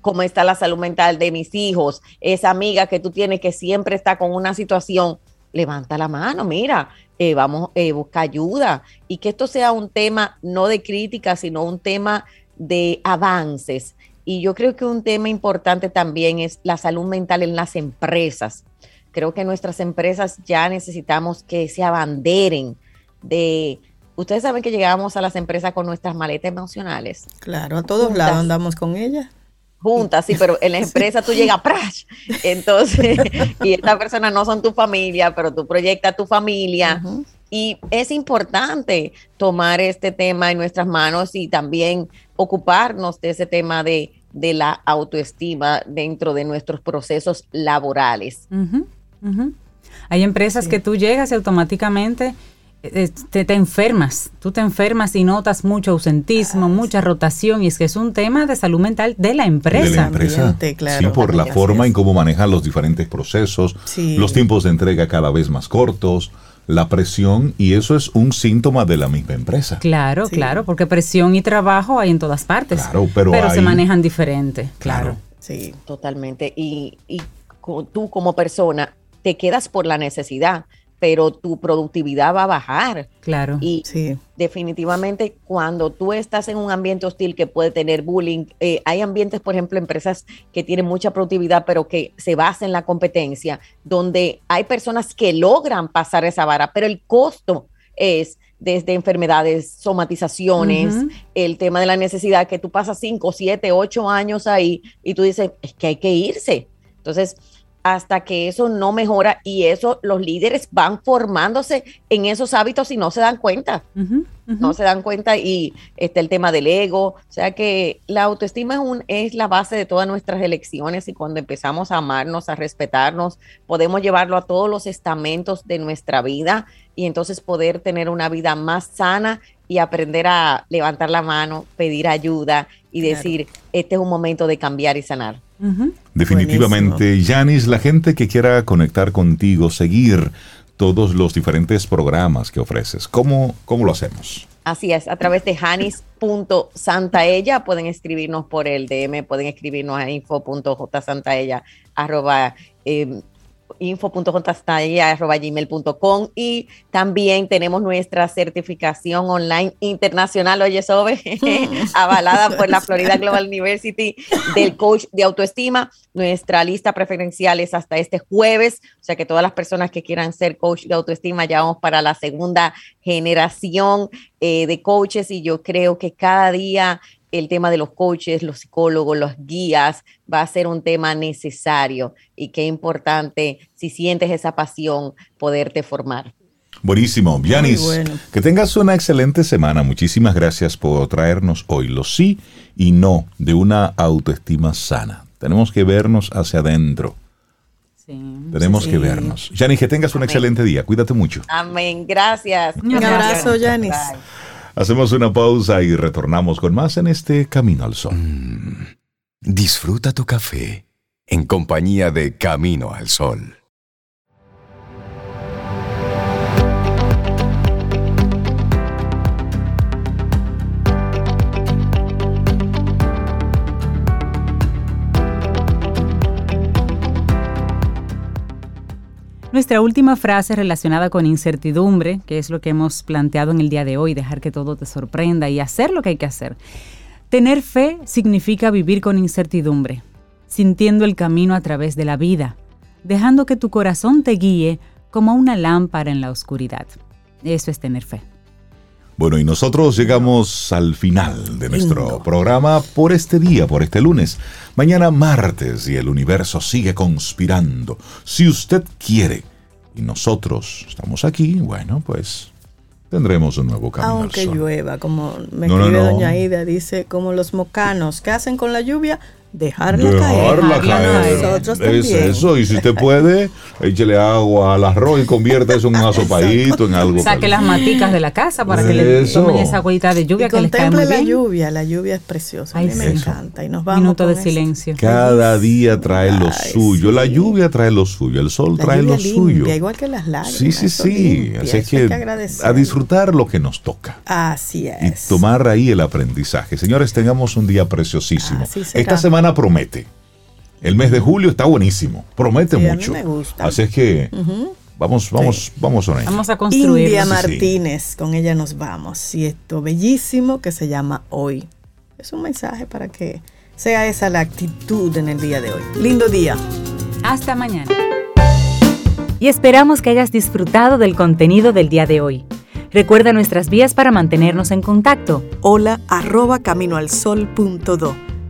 ¿Cómo está la salud mental de mis hijos? Esa amiga que tú tienes que siempre está con una situación levanta la mano, mira, eh, vamos, a eh, buscar ayuda y que esto sea un tema no de crítica, sino un tema de avances. Y yo creo que un tema importante también es la salud mental en las empresas. Creo que nuestras empresas ya necesitamos que se abanderen de... Ustedes saben que llegamos a las empresas con nuestras maletas emocionales. Claro, a todos lados andamos con ellas juntas, sí, pero en la empresa tú llegas, ¡prash! Entonces, y estas personas no son tu familia, pero tú proyectas tu familia. Y es importante tomar este tema en nuestras manos y también ocuparnos de ese tema de, de la autoestima dentro de nuestros procesos laborales. Hay empresas que tú llegas y automáticamente te, te, enfermas, tú te enfermas y notas mucho ausentismo, ah, mucha rotación, y es que es un tema de salud mental de la empresa. De la empresa. sí, por la forma en cómo manejan los diferentes procesos, los tiempos de entrega cada vez más cortos, la presión y eso es un síntoma de la misma empresa. Claro, claro, porque presión y trabajo hay en todas partes. Claro, pero, se manejan diferente, claro. Sí, totalmente. Y, y tú como persona te quedas por la necesidad pero tu productividad va a bajar. Claro. Y definitivamente cuando tú estás en un ambiente hostil que puede tener bullying, eh, hay ambientes, por ejemplo, empresas que tienen mucha productividad, pero que se basan en la competencia, donde hay personas que logran pasar esa vara, pero el costo es desde enfermedades, somatizaciones, el tema de la necesidad que tú pasas 5, 7, 8 años ahí y tú dices, es que hay que irse. Entonces, hasta que eso no mejora y eso los líderes van formándose en esos hábitos y no se dan cuenta. No se dan cuenta y está el tema del ego, o sea que la autoestima es, un, es la base de todas nuestras elecciones y cuando empezamos a amarnos, a respetarnos, podemos llevarlo a todos los estamentos de nuestra vida y entonces poder tener una vida más sana y aprender a levantar la mano, pedir ayuda y decir, este es un momento de cambiar y sanar. Definitivamente, Yanis, la gente que quiera conectar contigo, seguir todos los diferentes programas que ofreces, ¿cómo, cómo lo hacemos? Así es, a través de janis.santaella pueden escribirnos por el DM, pueden escribirnos a info.jsantaella arroba eh, info.contastalla.gmail.com y también tenemos nuestra certificación online internacional, oye, Sobe, avalada por la Florida Global University del coach de autoestima. Nuestra lista preferencial es hasta este jueves, o sea que todas las personas que quieran ser coach de autoestima ya vamos para la segunda generación eh, de coaches y yo creo que cada día el tema de los coaches, los psicólogos, los guías, va a ser un tema necesario y qué importante, si sientes esa pasión, poderte formar. Buenísimo. Yanis, que tengas una excelente semana. Muchísimas gracias por traernos hoy los sí y no de una autoestima sana. Tenemos que vernos hacia adentro. Sí, Tenemos que vernos. Yanis, que tengas un excelente día. Cuídate mucho. Amén. Gracias. Un abrazo, Yanis. Hacemos una pausa y retornamos con más en este Camino al Sol. Mm. disfruta tu café en compañía de Camino al Sol. Nuestra última frase relacionada con incertidumbre, que es lo que hemos planteado en el día de hoy, dejar que todo te sorprenda y hacer lo que hay que hacer. Tener fe significa vivir con incertidumbre, sintiendo el camino a través de la vida, dejando que tu corazón te guíe como una lámpara en la oscuridad. Eso es tener fe. Bueno, y nosotros llegamos al final de nuestro programa por este día, por este lunes. Mañana martes y el universo sigue conspirando. Si usted quiere y nosotros estamos aquí, bueno, pues tendremos un nuevo camino. Aunque llueva, como me escribe doña Ida, dice, como los mocanos, ¿qué hacen con la lluvia? Dejarla, Dejarla caer. Nosotros es eso, y si usted puede, échele agua al arroz y convierta eso en un asopadito, en algo. Saque las maticas de la casa para que le tomen esa agüita de lluvia que les cae muy la lluvia, la lluvia es preciosa, a mí me encanta. Y nos vamos Minuto de silencio. Cada día trae lo suyo, la lluvia trae lo suyo, el sol trae lo suyo. Igual que las lágrimas. Sí, sí, sí. Así que, a disfrutar lo que nos toca. Así es. Y tomar ahí el aprendizaje. Señores, tengamos un día preciosísimo. Esta semana promete. El mes de julio está buenísimo, promete mucho. Así es que vamos, vamos, vamos a Vamos a construir. India Martínez, con ella nos vamos. Y esto bellísimo que se llama Hoy. Es un mensaje para que sea esa la actitud en el día de hoy. Lindo día. Hasta mañana. Y esperamos que hayas disfrutado del contenido del día de hoy. Recuerda nuestras vías para mantenernos en contacto. Hola arroba caminoalsol.do